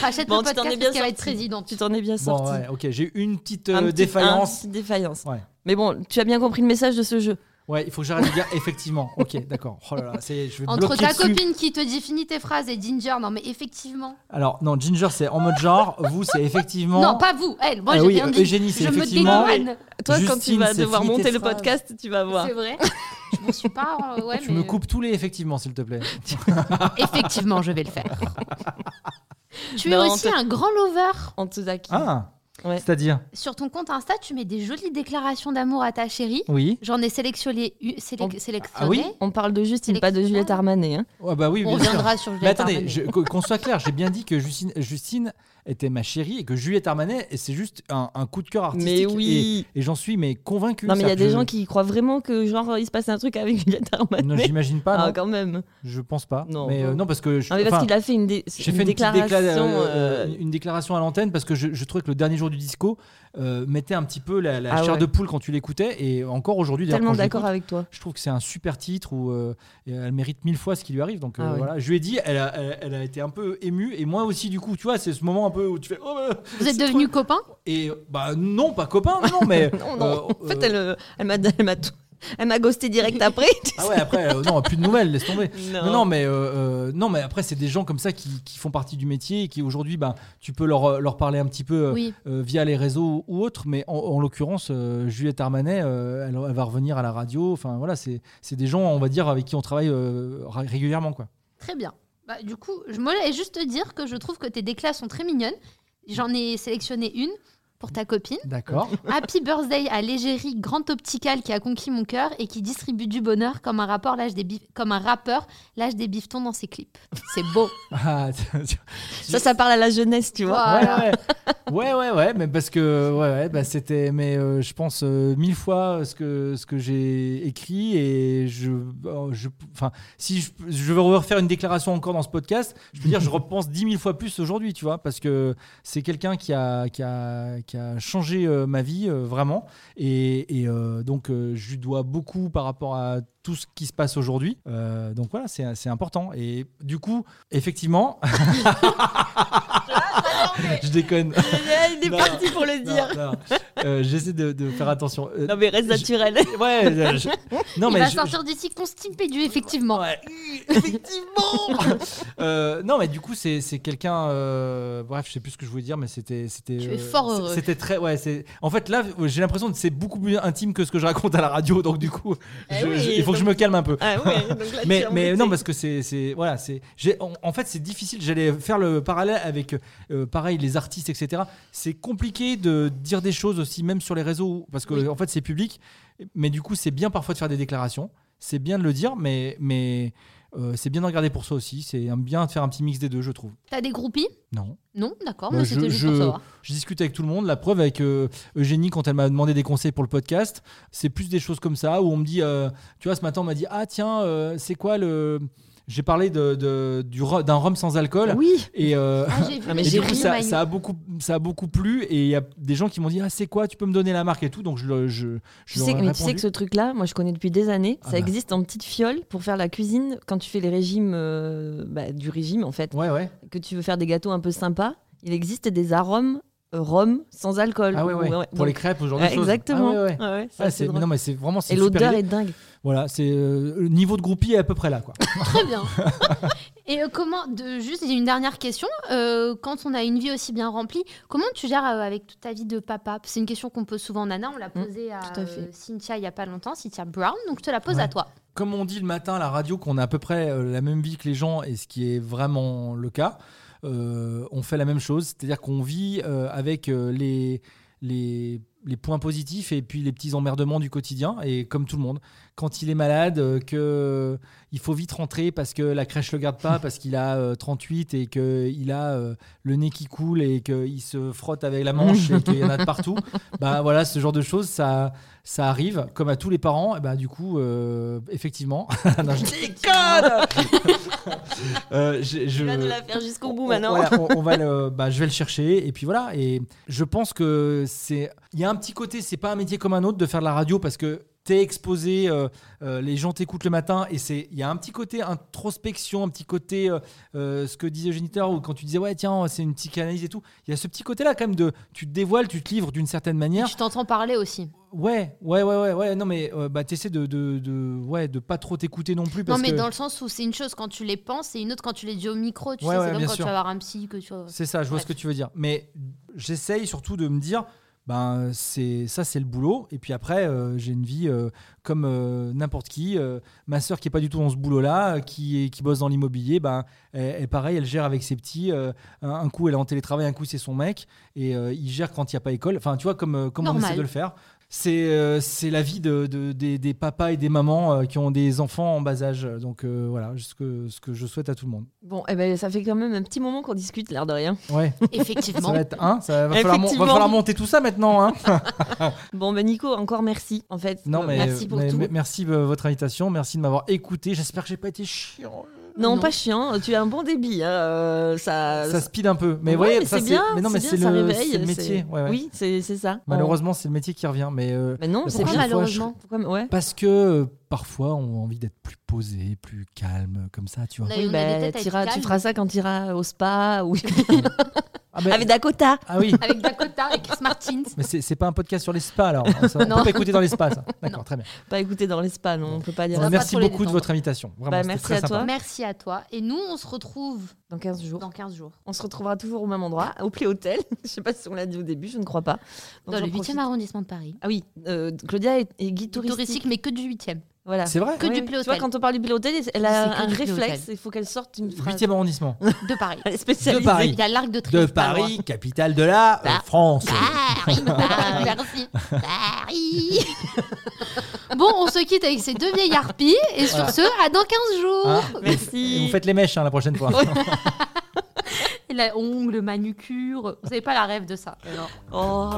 Rachète Bon, le tu t'en es podcast bien parce qu'elle va être sorti. présidente. Tu t'en es bien bon, sorti. ouais, ok, j'ai eu une petite Un euh, défaillance. petit défaillance. Ouais. Mais bon, tu as bien compris le message de ce jeu. Ouais, il faut que j'arrête de dire *laughs* effectivement. Ok, d'accord. Oh là là, c'est- je vais Entre bloquer ta dessus. copine qui te dit finis tes phrases et Ginger, non mais effectivement. Alors, non, Ginger, c'est en mode genre. Vous, c'est effectivement. Non, pas vous, elle. Moi Ah j'ai oui, rien dit. Eugénie, c'est je me effectivement- dédouane. Toi, quand tu Justine, vas c'est devoir fini tes monter le phrases. podcast, tu vas voir. C'est vrai. Je m'en suis pas. euh, ouais, Tu mais me coupes tous les effectivement, s'il te plaît. *laughs* Effectivement, je vais le faire. *laughs* tu es Non, aussi un grand lover. En Tsuzaki. Ah Ouais. C'est-à-dire Sur ton compte Insta, tu mets des jolies déclarations d'amour à ta chérie. Oui. J'en ai sélectionné. sélec- On- sélectionné. Ah oui On parle de Justine, pas de. Juliette Armanet. hein. Ouais, bah oui, On reviendra sur Juliette Mais attendez, qu'on qu'on soit clair, j'ai bien dit que Justine, Justine était ma chérie et que Juliette Armanet, et c'est juste un, un coup de cœur artistique. Mais oui. Et, et j'en suis mais convaincu. Non, mais il y a des gens qui croient vraiment que, genre, il se passe un truc avec *laughs* Juliette Armanet. Non, j'imagine pas. Ah, non. quand même. Je pense pas. Non. mais euh, non, parce que je, Non, mais parce qu'il a fait une, dé- j'ai une fait une petite déclaration. décla- euh, euh, une déclaration à l'antenne parce que je, je trouvais que le dernier jour du disco euh, mettait un petit peu la, la Ah chair ouais. de poule quand tu l'écoutais et encore aujourd'hui tellement d'accord avec toi. je trouve que c'est un super titre où euh, elle mérite mille fois ce qui lui arrive donc euh, Ah ouais. voilà je lui ai dit elle a, elle, elle a été un peu émue et moi aussi du coup tu vois c'est ce moment un peu où tu fais. oh, euh, Vous êtes devenus copains? Et bah non, pas copains, non, mais. *laughs* Non, non. euh, en fait, elle, elle m'a elle m'a tout- elle m'a ghosté direct après. Ah ouais, après, euh, non, plus de nouvelles, laisse tomber. *laughs* Non. Mais, euh, euh, non, mais après, c'est des gens comme ça qui, qui font partie du métier et qui aujourd'hui, bah, tu peux leur, leur parler un petit peu Oui. euh, via les réseaux ou autres. Mais en, en l'occurrence, euh, Juliette Armanet, euh, elle, elle va revenir à la radio. Enfin, voilà, c'est c'est des gens, on va dire, avec qui on travaille euh, ra- régulièrement. Quoi. Très bien. Bah, du coup, je voulais juste te dire que je trouve que tes déclats sont très mignonnes. J'en ai sélectionné une pour ta copine. D'accord. *laughs* Happy Birthday à l'égérie Grand Optical qui a conquis mon cœur et qui distribue du bonheur comme un, rappeur l'âge des bif- comme un rappeur lâche des biftons dans ses clips. C'est beau. *laughs* Ah, Ça, ça parle à la jeunesse, tu vois. Voilà. Ouais, ouais, ouais, ouais, ouais, mais parce que ouais, ouais, bah, c'était, mais euh, je pense euh, mille fois ce que ce que j'ai écrit et je, euh, je, enfin, si je, je veux refaire une déclaration encore dans ce podcast, je veux dire, je *laughs* repense dix mille fois plus aujourd'hui, tu vois, parce que c'est quelqu'un qui a, qui a, qui a changé euh, ma vie euh, vraiment, et, euh, donc je lui dois beaucoup par rapport à tout ce qui se passe aujourd'hui. Donc voilà, c'est important. Et du coup, effectivement, *laughs* *laughs* je déconne. Il est Non. parti pour le dire. Euh, J'essaie de, de faire attention. Euh, Non, mais reste je- naturel. *laughs* Ouais, euh, je- non Il mais va je- sortir d'ici constipé du effectivement. Ouais, *laughs* effectivement. Euh, non, mais du coup, c'est c'est quelqu'un. euh, bref, je sais plus ce que je voulais dire, mais c'était c'était. Tu es fort heureux. C'était très. Ouais, c'est. En fait, là, j'ai l'impression que c'est beaucoup plus intime que ce que je raconte à la radio, donc du coup, Eh je- oui, je- il faut que je me calme un peu. Ah ouais, donc là, tu mais mais non parce que c'est c'est voilà c'est j'ai en, en fait c'est difficile j'allais faire le parallèle avec euh, pareil les artistes etc c'est compliqué de dire des choses aussi même sur les réseaux parce que Oui. en fait c'est public. Mais du coup c'est bien parfois de faire des déclarations. C'est bien de le dire mais mais euh, c'est bien de regarder pour soi aussi. C'est bien de faire un petit mix des deux je trouve. T'as des groupies? Non. Non, d'accord, Bah, mais je- c'était juste je- pour savoir. je discute avec tout le monde. La preuve avec euh, Eugénie quand elle m'a demandé des conseils pour le podcast, c'est plus des choses comme ça où on me dit, euh, tu vois, ce matin on m'a dit, ah tiens, c'est quoi le j'ai parlé de, de- du d'un rhum sans alcool. Oui. et, euh, Ah, Ah, mais *laughs* et du coup ça, a beaucoup ça a beaucoup plu. Et il y a des gens qui m'ont dit ah c'est quoi? Tu peux me donner la marque et tout. Donc je je, je Tu sais, ai mais tu sais que ce truc-là, moi je connais depuis des années, Ah ça bah. existe en petite fiole pour faire la cuisine quand tu fais les régimes, euh, bah, du régime en fait, ouais ouais. Que tu veux faire des gâteaux un peu sympas. Il existe des arômes euh, rhum sans alcool. ah ouais ouais, Ou- pour les crêpes *laughs* choses. Exactement. Ah ouais, c'est non mais c'est vraiment c'est Et l'odeur est dingue. Voilà c'est euh, le niveau de groupie est à peu près là quoi *laughs* Très bien. Et euh, comment, de, juste, une dernière question. Euh, quand on a une vie aussi bien remplie, comment tu gères euh, avec toute ta vie de papa? C'est une question qu'on pose souvent, Nana. On l'a Mm, posée à, euh, Cynthia il n'y a pas longtemps, Cynthia Brown. Donc, je te la pose Ouais. à toi. comme on dit le matin à la radio qu'on a à peu près euh, la même vie que les gens et ce qui est vraiment le cas, euh, on fait la même chose, c'est-à-dire qu'on vit euh, avec euh, les, les, les points positifs et puis les petits emmerdements du quotidien et comme tout le monde. Quand il est malade, euh, que il faut vite rentrer parce que la crèche le garde pas *laughs* parce qu'il a euh, 38 et qu'il a euh, le nez qui coule et qu'il se frotte avec la manche et qu'il y en a de partout. *laughs* Bah voilà, ce genre de choses, ça, ça arrive, comme à tous les parents. Et bah, du coup, euh, effectivement. *laughs* non, je déconne Euh, je, je- Tu vas nous la faire jusqu'au bout on- maintenant. voilà, on, on va le, bah, je vais le chercher et puis voilà. Et je pense que c'est, il y a un petit côté, c'est pas un métier comme un autre de faire de la radio parce que t'es exposé, euh, euh, les gens t'écoutent le matin et c'est, il y a un petit côté introspection, un petit côté, euh, ce que disait Géniteur ou quand tu disais ouais tiens c'est une psychanalyse et tout. Il y a ce petit côté là quand même de, tu te dévoiles, tu te livres d'une certaine Et manière. tu t'entends parler aussi. Ouais, ouais, ouais, ouais, ouais. Non, mais bah, t'essaies de, de, de, ouais, de pas trop t'écouter non plus. Non, mais que dans le sens où c'est une chose quand tu les penses et une autre quand tu les dis au micro. Tu Ouais, sais, ouais, c'est comme quand sûr. tu vas voir un psy que tu. C'est ça, je vois ce que tu veux dire. Mais j'essaye surtout de me dire, ben, c'est ça, c'est le boulot. Et puis après, euh, j'ai une vie euh, comme euh, n'importe qui. Ma sœur qui est pas du tout dans ce boulot-là, euh, qui, bosse dans l'immobilier, ben, elle, elle, pareil, elle gère avec ses petits. un, un coup, elle est en télétravail, un coup, c'est son mec. Et il gère quand il n'y a pas école. Enfin, tu vois, comme, comme on essaie de le faire. C'est euh, c'est la vie de, de- des, des papas et des mamans euh, qui ont des enfants en bas âge. Donc euh, voilà, ce que, ce que je souhaite à tout le monde. Bon, eh ben, ça fait quand même un petit moment qu'on discute, l'air de rien. Ouais, *laughs* ça Effectivement. va être un. Ça va falloir, va monter tout ça maintenant. Hein. *laughs* Bon, ben Nico, encore merci, en fait. Non, Euh, mais, merci pour mais- tout. merci de votre invitation. Merci de m'avoir écouté. J'espère que j'ai pas été chiant. Non, Non. pas chiant, tu as un bon débit. hein, euh, ça, Ça speed un peu. Mais Ouais, c'est bien. Mais non, mais c'est le, métier. ouais, ouais. Oui, c'est c'est ça. Malheureusement, c'est le métier qui revient. Mais euh, Mais non, c'est fois, malheureusement Pourquoi- ouais. parce que euh, parfois, on a envie d'être plus posé, plus calme, comme ça, tu vois. Oui, bah, t'iras- tu feras ça quand tu iras au spa. Ou... *laughs* Ah, mais- Avec Dakota. ah oui. *laughs* avec Dakota et Chris Martins. Mais c'est pas un podcast sur les spas alors. Ça, *laughs* on peut pas écouter dans les spas. D'accord, très bien. Pas écouter dans les spas, non, on peut pas dire pas Merci beaucoup de votre invitation. Vraiment, Bah, merci très à sympa. toi. Merci à toi. Et nous, on se retrouve Dans 15 jours. dans 15 jours. On se retrouvera toujours au même endroit, au Play Hotel. *laughs* je sais pas si on l'a dit au début, je ne crois pas. Donc Dans le 8e profite. arrondissement de Paris. Ah oui, euh, Claudia est, est guide touristique. Touristique, mais que du 8e. Voilà. C'est vrai Que Oui, du Tu vois, quand on parle du Play Hotel, elle a un réflexe. Il faut qu'elle sorte une phrase. 8e arrondissement. De Paris. *laughs* Elle est spécialisée. De Paris. Il y a l'Arc de De Triomphe. loin. Paris, capitale de la euh, Bah. France. Paris, Paris. *laughs* Merci. Paris. bon, on se quitte avec ces deux vieilles harpies. Et sur Voilà. ce, à dans 15 jours. Hein Merci. Et vous faites les mèches hein, la prochaine fois. *laughs* Et la ongle, manucure. Vous savez pas la rêve de ça. Oh.